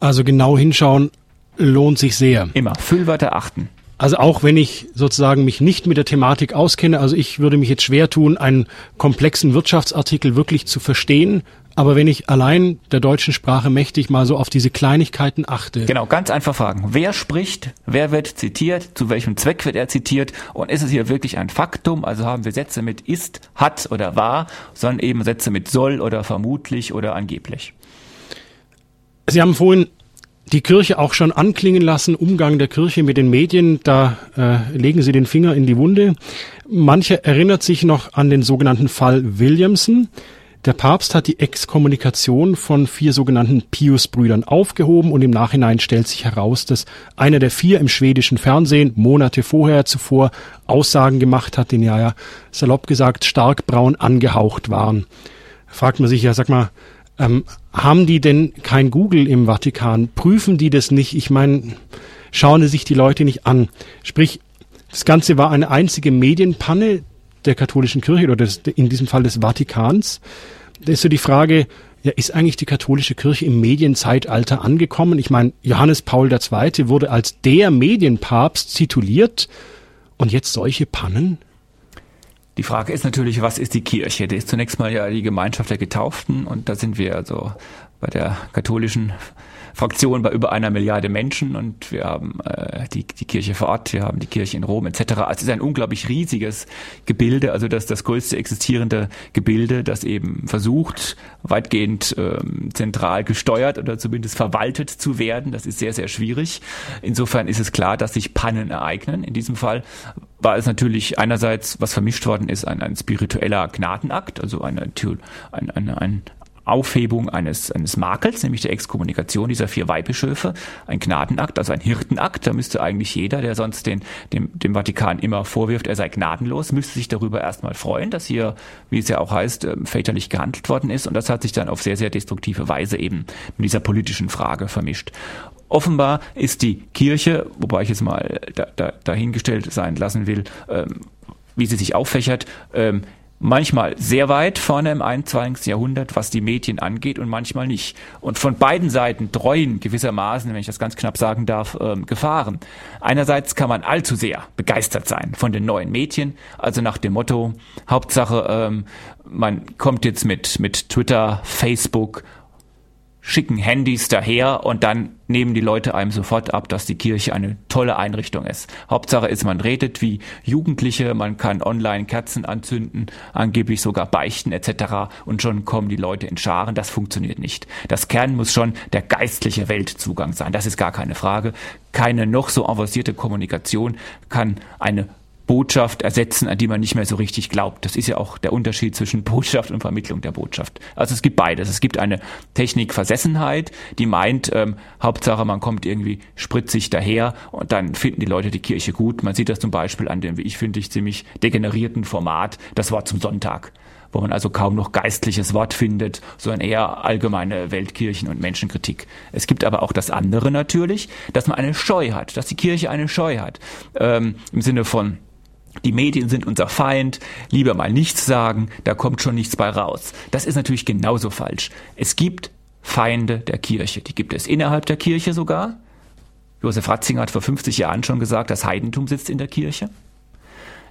Also genau hinschauen lohnt sich sehr. Immer. Füllwörter achten. Also auch wenn ich sozusagen mich nicht mit der Thematik auskenne, also ich würde mich jetzt schwer tun, einen komplexen Wirtschaftsartikel wirklich zu verstehen, aber wenn ich allein der deutschen Sprache mächtig mal so auf diese Kleinigkeiten achte. Genau, ganz einfach fragen. Wer spricht? Wer wird zitiert? Zu welchem Zweck wird er zitiert? Und ist es hier wirklich ein Faktum? Also haben wir Sätze mit ist, hat oder war, sondern eben Sätze mit soll oder vermutlich oder angeblich. Sie haben vorhin die Kirche auch schon anklingen lassen, Umgang der Kirche mit den Medien, da äh, legen Sie den Finger in die Wunde. Manche erinnert sich noch an den sogenannten Fall Williamson. Der Papst hat die Exkommunikation von vier sogenannten Pius-Brüdern aufgehoben und im Nachhinein stellt sich heraus, dass einer der vier im schwedischen Fernsehen Monate vorher zuvor Aussagen gemacht hat, die ja, salopp gesagt stark braun angehaucht waren. Fragt man sich ja, sag mal, ähm, haben die denn kein Google im Vatikan? Prüfen die das nicht? Ich meine, schauen sie sich die Leute nicht an. Sprich, das Ganze war eine einzige Medienpanne, der katholischen Kirche oder des, in diesem Fall des Vatikans. Da ist so die Frage, ja, ist eigentlich die katholische Kirche im Medienzeitalter angekommen? Ich meine, Johannes Paul II. wurde als der Medienpapst tituliert und jetzt solche Pannen? Die Frage ist natürlich, was ist die Kirche? Die ist zunächst mal ja die Gemeinschaft der Getauften und da sind wir also bei der katholischen Fraktion bei über einer Milliarde Menschen und wir haben äh, die, die Kirche vor Ort, wir haben die Kirche in Rom etc. Also es ist ein unglaublich riesiges Gebilde, also das das größte existierende Gebilde, das eben versucht, weitgehend ähm, zentral gesteuert oder zumindest verwaltet zu werden. Das ist sehr, sehr schwierig. Insofern ist es klar, dass sich Pannen ereignen. In diesem Fall war es natürlich einerseits, was vermischt worden ist, ein, ein spiritueller Gnadenakt, also eine, ein, ein, ein, Aufhebung eines, eines Makels, nämlich der Exkommunikation dieser vier Weihbischöfe, ein Gnadenakt, also ein Hirtenakt. Da müsste eigentlich jeder, der sonst den, dem, dem Vatikan immer vorwirft, er sei gnadenlos, müsste sich darüber erstmal freuen, dass hier, wie es ja auch heißt, ähm, väterlich gehandelt worden ist. Und das hat sich dann auf sehr, sehr destruktive Weise eben mit dieser politischen Frage vermischt. Offenbar ist die Kirche, wobei ich es mal da, da, dahingestellt sein lassen will, ähm, wie sie sich auffächert, ähm, manchmal sehr weit vorne im 21. Jahrhundert, was die Medien angeht und manchmal nicht. Und von beiden Seiten treuen gewissermaßen, wenn ich das ganz knapp sagen darf, ähm, Gefahren. Einerseits kann man allzu sehr begeistert sein von den neuen Medien, also nach dem Motto, Hauptsache, ähm, man kommt jetzt mit, mit Twitter, Facebook schicken Handys daher und dann nehmen die Leute einem sofort ab, dass die Kirche eine tolle Einrichtung ist. Hauptsache ist, man redet wie Jugendliche, man kann online Kerzen anzünden, angeblich sogar beichten etc. und schon kommen die Leute in Scharen. Das funktioniert nicht. Das Kern muss schon der geistliche Weltzugang sein. Das ist gar keine Frage. Keine noch so avancierte Kommunikation kann eine Botschaft ersetzen, an die man nicht mehr so richtig glaubt. Das ist ja auch der Unterschied zwischen Botschaft und Vermittlung der Botschaft. Also es gibt beides. Es gibt eine Technikversessenheit, die meint, ähm, Hauptsache man kommt irgendwie spritzig daher und dann finden die Leute die Kirche gut. Man sieht das zum Beispiel an dem, wie ich finde, ich ziemlich degenerierten Format, das Wort zum Sonntag wo man also kaum noch geistliches Wort findet, sondern eher allgemeine Weltkirchen- und Menschenkritik. Es gibt aber auch das andere natürlich, dass man eine Scheu hat, dass die Kirche eine Scheu hat, ähm, im Sinne von die Medien sind unser Feind, lieber mal nichts sagen, da kommt schon nichts bei raus. Das ist natürlich genauso falsch. Es gibt Feinde der Kirche, die gibt es innerhalb der Kirche sogar. Josef Ratzinger hat vor 50 Jahren schon gesagt, das Heidentum sitzt in der Kirche.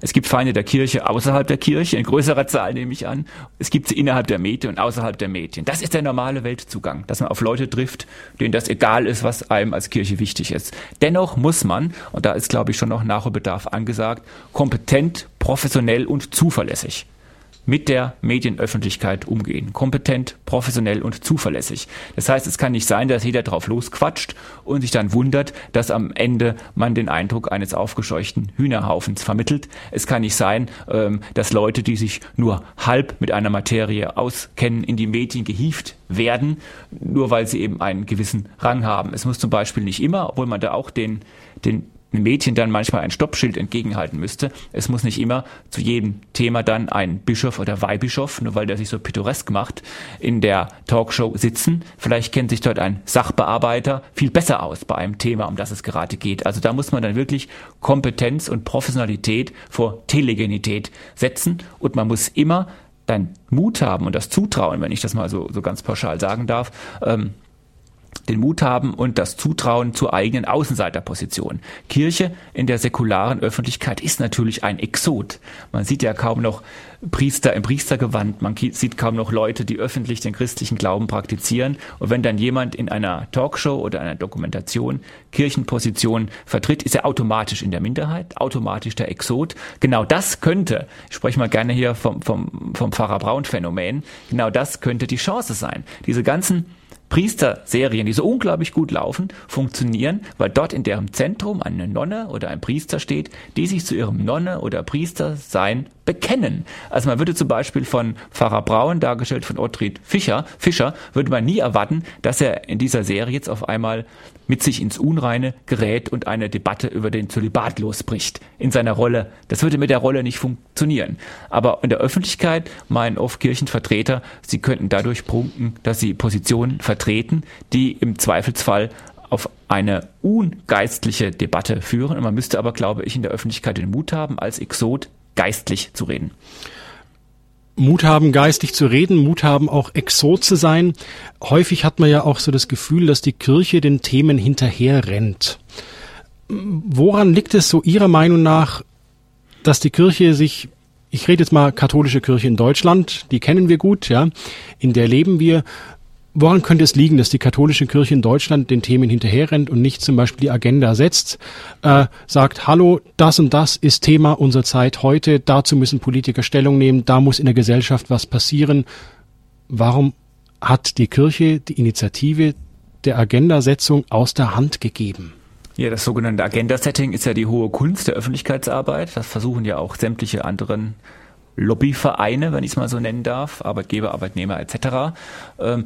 Es gibt Feinde der Kirche außerhalb der Kirche, in größerer Zahl nehme ich an. Es gibt sie innerhalb der Medien und außerhalb der Medien. Das ist der normale Weltzugang, dass man auf Leute trifft, denen das egal ist, was einem als Kirche wichtig ist. Dennoch muss man, und da ist, glaube ich, schon noch Nachholbedarf angesagt, kompetent, professionell und zuverlässig mit der Medienöffentlichkeit umgehen. Kompetent, professionell und zuverlässig. Das heißt, es kann nicht sein, dass jeder drauf losquatscht und sich dann wundert, dass am Ende man den Eindruck eines aufgescheuchten Hühnerhaufens vermittelt. Es kann nicht sein, ähm, dass Leute, die sich nur halb mit einer Materie auskennen, in die Medien gehieft werden, nur weil sie eben einen gewissen Rang haben. Es muss zum Beispiel nicht immer, obwohl man da auch den, den Mädchen dann manchmal ein Stoppschild entgegenhalten müsste. Es muss nicht immer zu jedem Thema dann ein Bischof oder Weihbischof, nur weil der sich so pittoresk macht, in der Talkshow sitzen. Vielleicht kennt sich dort ein Sachbearbeiter viel besser aus bei einem Thema, um das es gerade geht. Also da muss man dann wirklich Kompetenz und Professionalität vor Telegenität setzen und man muss immer dann Mut haben und das Zutrauen, wenn ich das mal so, so ganz pauschal sagen darf, ähm, den Mut haben und das Zutrauen zur eigenen Außenseiterposition. Kirche in der säkularen Öffentlichkeit ist natürlich ein Exot. Man sieht ja kaum noch Priester im Priestergewand, man sieht kaum noch Leute, die öffentlich den christlichen Glauben praktizieren. Und wenn dann jemand in einer Talkshow oder einer Dokumentation Kirchenposition vertritt, ist er automatisch in der Minderheit, automatisch der Exot. Genau das könnte, ich spreche mal gerne hier vom, vom, vom Pfarrer Braun Phänomen, genau das könnte die Chance sein. Diese ganzen Priesterserien, die so unglaublich gut laufen, funktionieren, weil dort in deren Zentrum eine Nonne oder ein Priester steht, die sich zu ihrem Nonne oder Priester sein bekennen. Also man würde zum Beispiel von Pfarrer Braun, dargestellt von Ottfried Fischer, Fischer, würde man nie erwarten, dass er in dieser Serie jetzt auf einmal mit sich ins Unreine gerät und eine Debatte über den Zölibat losbricht in seiner Rolle. Das würde mit der Rolle nicht funktionieren. Aber in der Öffentlichkeit meinen oft Kirchenvertreter, sie könnten dadurch prunken, dass sie Positionen vertreten, die im Zweifelsfall auf eine ungeistliche Debatte führen. Und man müsste aber, glaube ich, in der Öffentlichkeit den Mut haben, als Exot geistlich zu reden. Mut haben, geistig zu reden, Mut haben, auch Exot zu sein. Häufig hat man ja auch so das Gefühl, dass die Kirche den Themen hinterher rennt. Woran liegt es so Ihrer Meinung nach, dass die Kirche sich, ich rede jetzt mal katholische Kirche in Deutschland, die kennen wir gut, ja, in der leben wir, Woran könnte es liegen, dass die katholische Kirche in Deutschland den Themen hinterherrennt und nicht zum Beispiel die Agenda setzt, äh, sagt, hallo, das und das ist Thema unserer Zeit heute, dazu müssen Politiker Stellung nehmen, da muss in der Gesellschaft was passieren. Warum hat die Kirche die Initiative der Agendasetzung aus der Hand gegeben? Ja, das sogenannte Agenda-Setting ist ja die hohe Kunst der Öffentlichkeitsarbeit. Das versuchen ja auch sämtliche anderen Lobbyvereine, wenn ich es mal so nennen darf, Arbeitgeber, Arbeitnehmer etc. Ähm,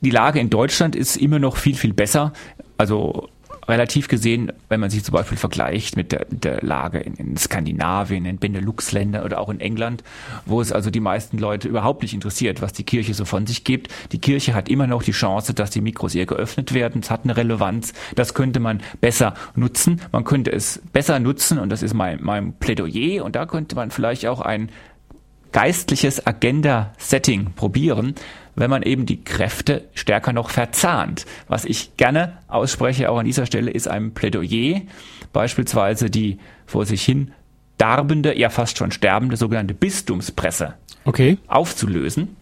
die Lage in Deutschland ist immer noch viel, viel besser. Also relativ gesehen, wenn man sich zum Beispiel vergleicht mit der, der Lage in, in Skandinavien, in Benelux-Ländern oder auch in England, wo es also die meisten Leute überhaupt nicht interessiert, was die Kirche so von sich gibt. Die Kirche hat immer noch die Chance, dass die Mikros ihr geöffnet werden. Es hat eine Relevanz. Das könnte man besser nutzen. Man könnte es besser nutzen und das ist mein, mein Plädoyer und da könnte man vielleicht auch ein geistliches Agenda-Setting probieren, wenn man eben die Kräfte stärker noch verzahnt. Was ich gerne ausspreche, auch an dieser Stelle, ist ein Plädoyer, beispielsweise die vor sich hin darbende, ja fast schon sterbende sogenannte Bistumspresse okay. aufzulösen.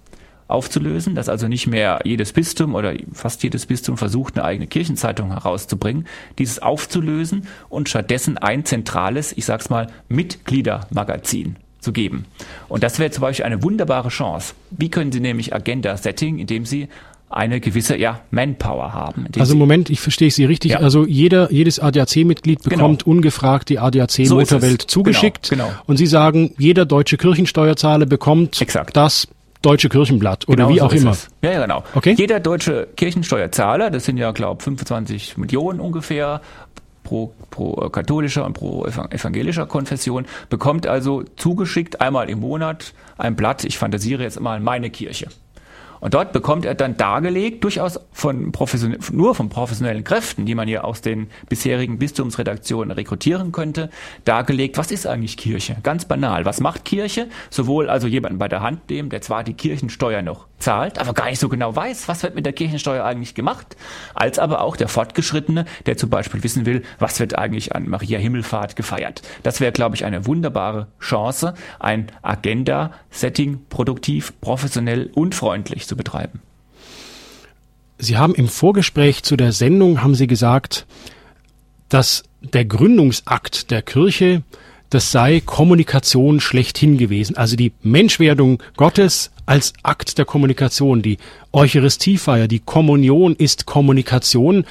Aufzulösen, dass also nicht mehr jedes Bistum oder fast jedes Bistum versucht, eine eigene Kirchenzeitung herauszubringen, dieses aufzulösen und stattdessen ein zentrales, ich sag's mal, Mitgliedermagazin zu geben. Und das wäre zum Beispiel eine wunderbare Chance. Wie können Sie nämlich Agenda-Setting, indem Sie eine gewisse ja, Manpower haben. Also im Moment, ich verstehe Sie richtig, ja. also jeder, jedes ADAC-Mitglied genau. bekommt genau. ungefragt die ADAC-Motorwelt so zugeschickt genau, genau. und Sie sagen, jeder deutsche Kirchensteuerzahler bekommt Exakt. das Deutsche Kirchenblatt oder genau wie auch immer. Es. Ja, ja, genau. Okay. Jeder deutsche Kirchensteuerzahler, das sind ja, glaube 25 Millionen ungefähr, pro, pro äh, katholischer und pro evangelischer Konfession, bekommt also zugeschickt einmal im Monat ein Blatt, ich fantasiere jetzt mal meine Kirche. Und dort bekommt er dann dargelegt, durchaus von nur von professionellen Kräften, die man ja aus den bisherigen Bistumsredaktionen rekrutieren könnte, dargelegt, was ist eigentlich Kirche? Ganz banal. Was macht Kirche? Sowohl also jemanden bei der Hand nehmen, der zwar die Kirchensteuer noch zahlt, aber gar nicht so genau weiß, was wird mit der Kirchensteuer eigentlich gemacht, als aber auch der Fortgeschrittene, der zum Beispiel wissen will, was wird eigentlich an Maria Himmelfahrt gefeiert. Das wäre, glaube ich, eine wunderbare Chance, ein Agenda-Setting produktiv, professionell und freundlich zu betreiben. Sie haben im Vorgespräch zu der Sendung, haben Sie gesagt, dass der Gründungsakt der Kirche, das sei Kommunikation schlechthin gewesen. Also die Menschwerdung Gottes als Akt der Kommunikation. Die Eucharistiefeier, die Kommunion ist Kommunikation.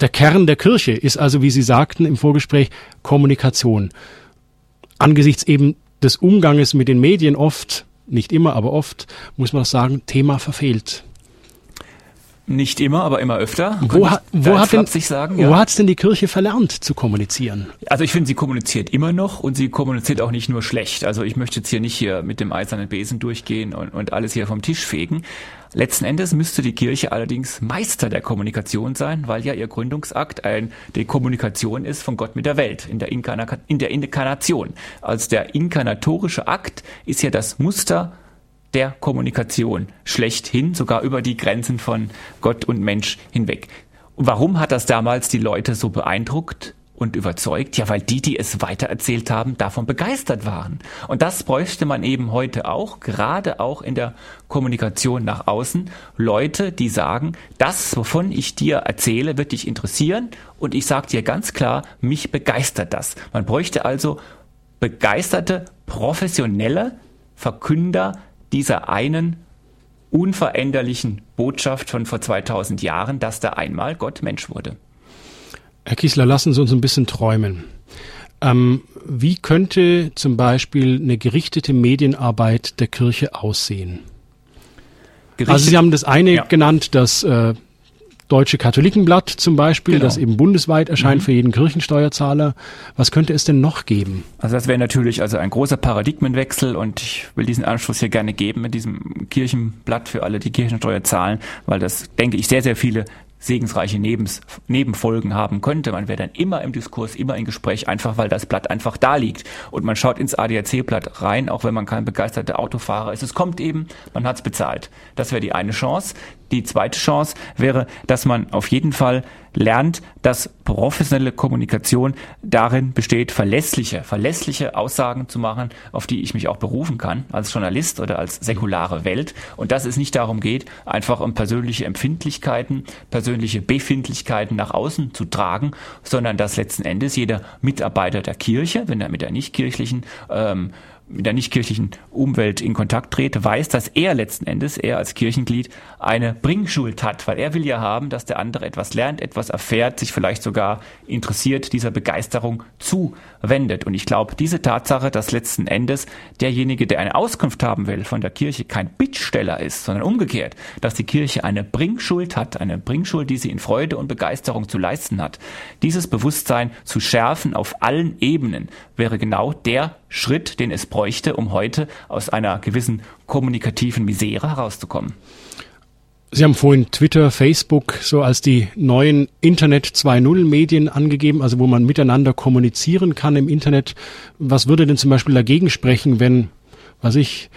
Der Kern der Kirche ist also, wie Sie sagten im Vorgespräch, Kommunikation. Angesichts eben des Umganges mit den Medien oft nicht immer, aber oft, muss man sagen, Thema verfehlt. Nicht immer, aber immer öfter. Wo, ha, wo hat denn, sagen, ja. wo hat's denn die Kirche verlernt zu kommunizieren? Also ich finde, sie kommuniziert immer noch und sie kommuniziert auch nicht nur schlecht. Also ich möchte jetzt hier nicht hier mit dem eisernen Besen durchgehen und, und alles hier vom Tisch fegen. Letzten Endes müsste die Kirche allerdings Meister der Kommunikation sein, weil ja ihr Gründungsakt ein, die Kommunikation ist von Gott mit der Welt, in der, Inkarna in der Inkarnation. Als der inkarnatorische Akt ist ja das Muster der Kommunikation schlechthin, sogar über die Grenzen von Gott und Mensch hinweg. warum hat das damals die Leute so beeindruckt? Und überzeugt? Ja, weil die, die es weitererzählt haben, davon begeistert waren. Und das bräuchte man eben heute auch, gerade auch in der Kommunikation nach außen. Leute, die sagen, das, wovon ich dir erzähle, wird dich interessieren und ich sage dir ganz klar, mich begeistert das. Man bräuchte also begeisterte, professionelle Verkünder dieser einen unveränderlichen Botschaft von vor 2000 Jahren, dass da einmal Gott Mensch wurde. Herr Kiesler, lassen Sie uns ein bisschen träumen. Ähm, wie könnte zum Beispiel eine gerichtete Medienarbeit der Kirche aussehen? Gerichtet, also Sie haben das eine ja. genannt, das äh, Deutsche Katholikenblatt zum Beispiel, genau. das eben bundesweit erscheint mhm. für jeden Kirchensteuerzahler. Was könnte es denn noch geben? Also das wäre natürlich also ein großer Paradigmenwechsel und ich will diesen Anschluss hier gerne geben mit diesem Kirchenblatt für alle, die Kirchensteuer zahlen, weil das, denke ich, sehr, sehr viele segensreiche Nebens, Nebenfolgen haben könnte. Man wäre dann immer im Diskurs, immer im Gespräch, einfach weil das Blatt einfach da liegt. Und man schaut ins ADAC-Blatt rein, auch wenn man kein begeisterter Autofahrer ist. Es kommt eben, man hat es bezahlt. Das wäre die eine Chance. Die zweite Chance wäre, dass man auf jeden Fall lernt, dass professionelle Kommunikation darin besteht, verlässliche, verlässliche Aussagen zu machen, auf die ich mich auch berufen kann als Journalist oder als säkulare Welt. Und dass es nicht darum geht, einfach um persönliche Empfindlichkeiten, persönliche Befindlichkeiten nach außen zu tragen, sondern dass letzten Endes jeder Mitarbeiter der Kirche, wenn er mit der nichtkirchlichen ähm, mit der nichtkirchlichen Umwelt in Kontakt trete, weiß, dass er letzten Endes, er als Kirchenglied, eine Bringschuld hat, weil er will ja haben, dass der andere etwas lernt, etwas erfährt, sich vielleicht sogar interessiert, dieser Begeisterung zuwendet. Und ich glaube, diese Tatsache, dass letzten Endes derjenige, der eine Auskunft haben will von der Kirche, kein Bittsteller ist, sondern umgekehrt, dass die Kirche eine Bringschuld hat, eine Bringschuld, die sie in Freude und Begeisterung zu leisten hat. Dieses Bewusstsein zu schärfen auf allen Ebenen wäre genau der Schritt, den es bräuchte, um heute aus einer gewissen kommunikativen Misere herauszukommen. Sie haben vorhin Twitter, Facebook so als die neuen Internet 2.0 Medien angegeben, also wo man miteinander kommunizieren kann im Internet. Was würde denn zum Beispiel dagegen sprechen, wenn, was ich,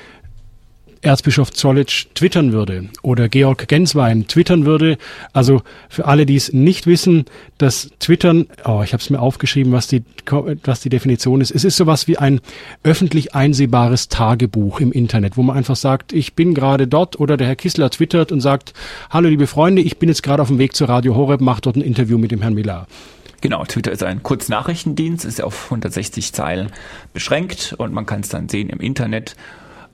Erzbischof Zollitsch twittern würde oder Georg Genswein twittern würde. Also für alle, die es nicht wissen, das Twittern, oh, ich habe es mir aufgeschrieben, was die, was die Definition ist. Es ist sowas wie ein öffentlich einsehbares Tagebuch im Internet, wo man einfach sagt, ich bin gerade dort oder der Herr Kissler twittert und sagt, hallo liebe Freunde, ich bin jetzt gerade auf dem Weg zur Radio Horeb, mache dort ein Interview mit dem Herrn Miller. Genau, Twitter ist ein Kurznachrichtendienst, ist auf 160 Zeilen beschränkt und man kann es dann sehen im Internet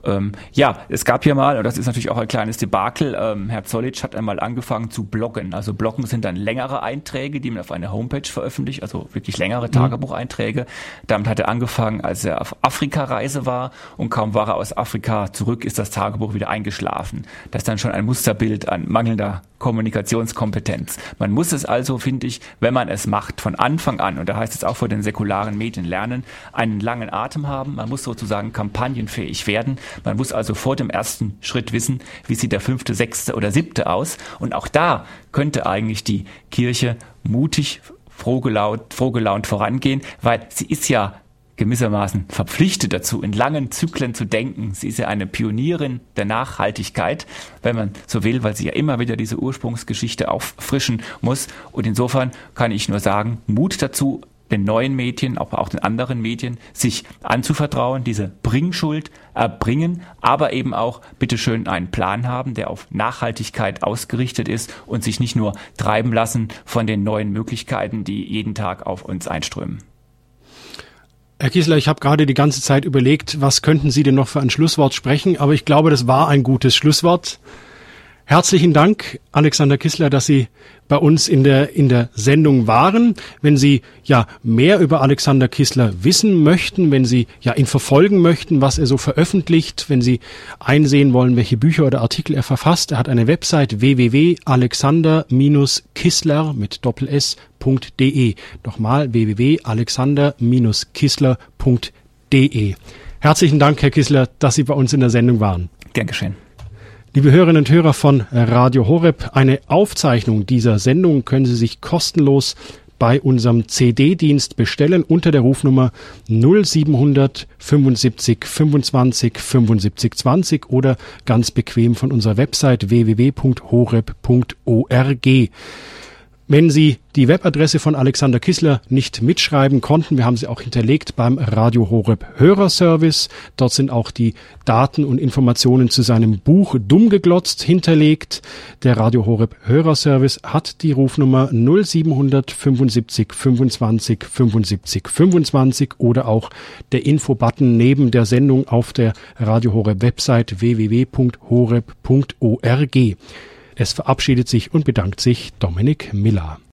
ähm, ja, es gab hier mal, und das ist natürlich auch ein kleines Debakel, ähm, Herr Zollitsch hat einmal angefangen zu bloggen. Also Bloggen sind dann längere Einträge, die man auf einer Homepage veröffentlicht, also wirklich längere mhm. Tagebucheinträge. Damit hat er angefangen, als er auf Afrika-Reise war und kaum war er aus Afrika zurück, ist das Tagebuch wieder eingeschlafen. Das ist dann schon ein Musterbild an mangelnder Kommunikationskompetenz. Man muss es also, finde ich, wenn man es macht, von Anfang an, und da heißt es auch vor den säkularen Medien lernen, einen langen Atem haben. Man muss sozusagen kampagnenfähig werden. Man muss also vor dem ersten Schritt wissen, wie sieht der fünfte, sechste oder siebte aus. Und auch da könnte eigentlich die Kirche mutig frohgelaunt, frohgelaunt vorangehen, weil sie ist ja gewissermaßen verpflichtet dazu, in langen Zyklen zu denken. Sie ist ja eine Pionierin der Nachhaltigkeit, wenn man so will, weil sie ja immer wieder diese Ursprungsgeschichte auffrischen muss. Und insofern kann ich nur sagen, Mut dazu, den neuen Medien, aber auch den anderen Medien, sich anzuvertrauen, diese Bringschuld erbringen, aber eben auch bitteschön einen Plan haben, der auf Nachhaltigkeit ausgerichtet ist und sich nicht nur treiben lassen von den neuen Möglichkeiten, die jeden Tag auf uns einströmen. Herr Kiesler, ich habe gerade die ganze Zeit überlegt, was könnten Sie denn noch für ein Schlusswort sprechen, aber ich glaube, das war ein gutes Schlusswort. Herzlichen Dank, Alexander Kissler, dass Sie bei uns in der, in der Sendung waren. Wenn Sie ja mehr über Alexander Kissler wissen möchten, wenn Sie ja ihn verfolgen möchten, was er so veröffentlicht, wenn Sie einsehen wollen, welche Bücher oder Artikel er verfasst, er hat eine Website www.alexander-kissler mit Doppel S.de. Nochmal www.alexander-kissler.de. Herzlichen Dank, Herr Kissler, dass Sie bei uns in der Sendung waren. Gern geschehen. Liebe Hörerinnen und Hörer von Radio Horeb, eine Aufzeichnung dieser Sendung können Sie sich kostenlos bei unserem CD-Dienst bestellen unter der Rufnummer 0700 75 25 75 20 oder ganz bequem von unserer Website www.horeb.org. Wenn Sie die Webadresse von Alexander Kissler nicht mitschreiben konnten, wir haben sie auch hinterlegt beim Radio Horeb Hörerservice. Dort sind auch die Daten und Informationen zu seinem Buch Dumm geglotzt hinterlegt. Der Radio Horeb Hörerservice hat die Rufnummer 0775 25 75 25 oder auch der Infobutton neben der Sendung auf der Radio Horeb Website www.horeb.org. Es verabschiedet sich und bedankt sich Dominik Miller.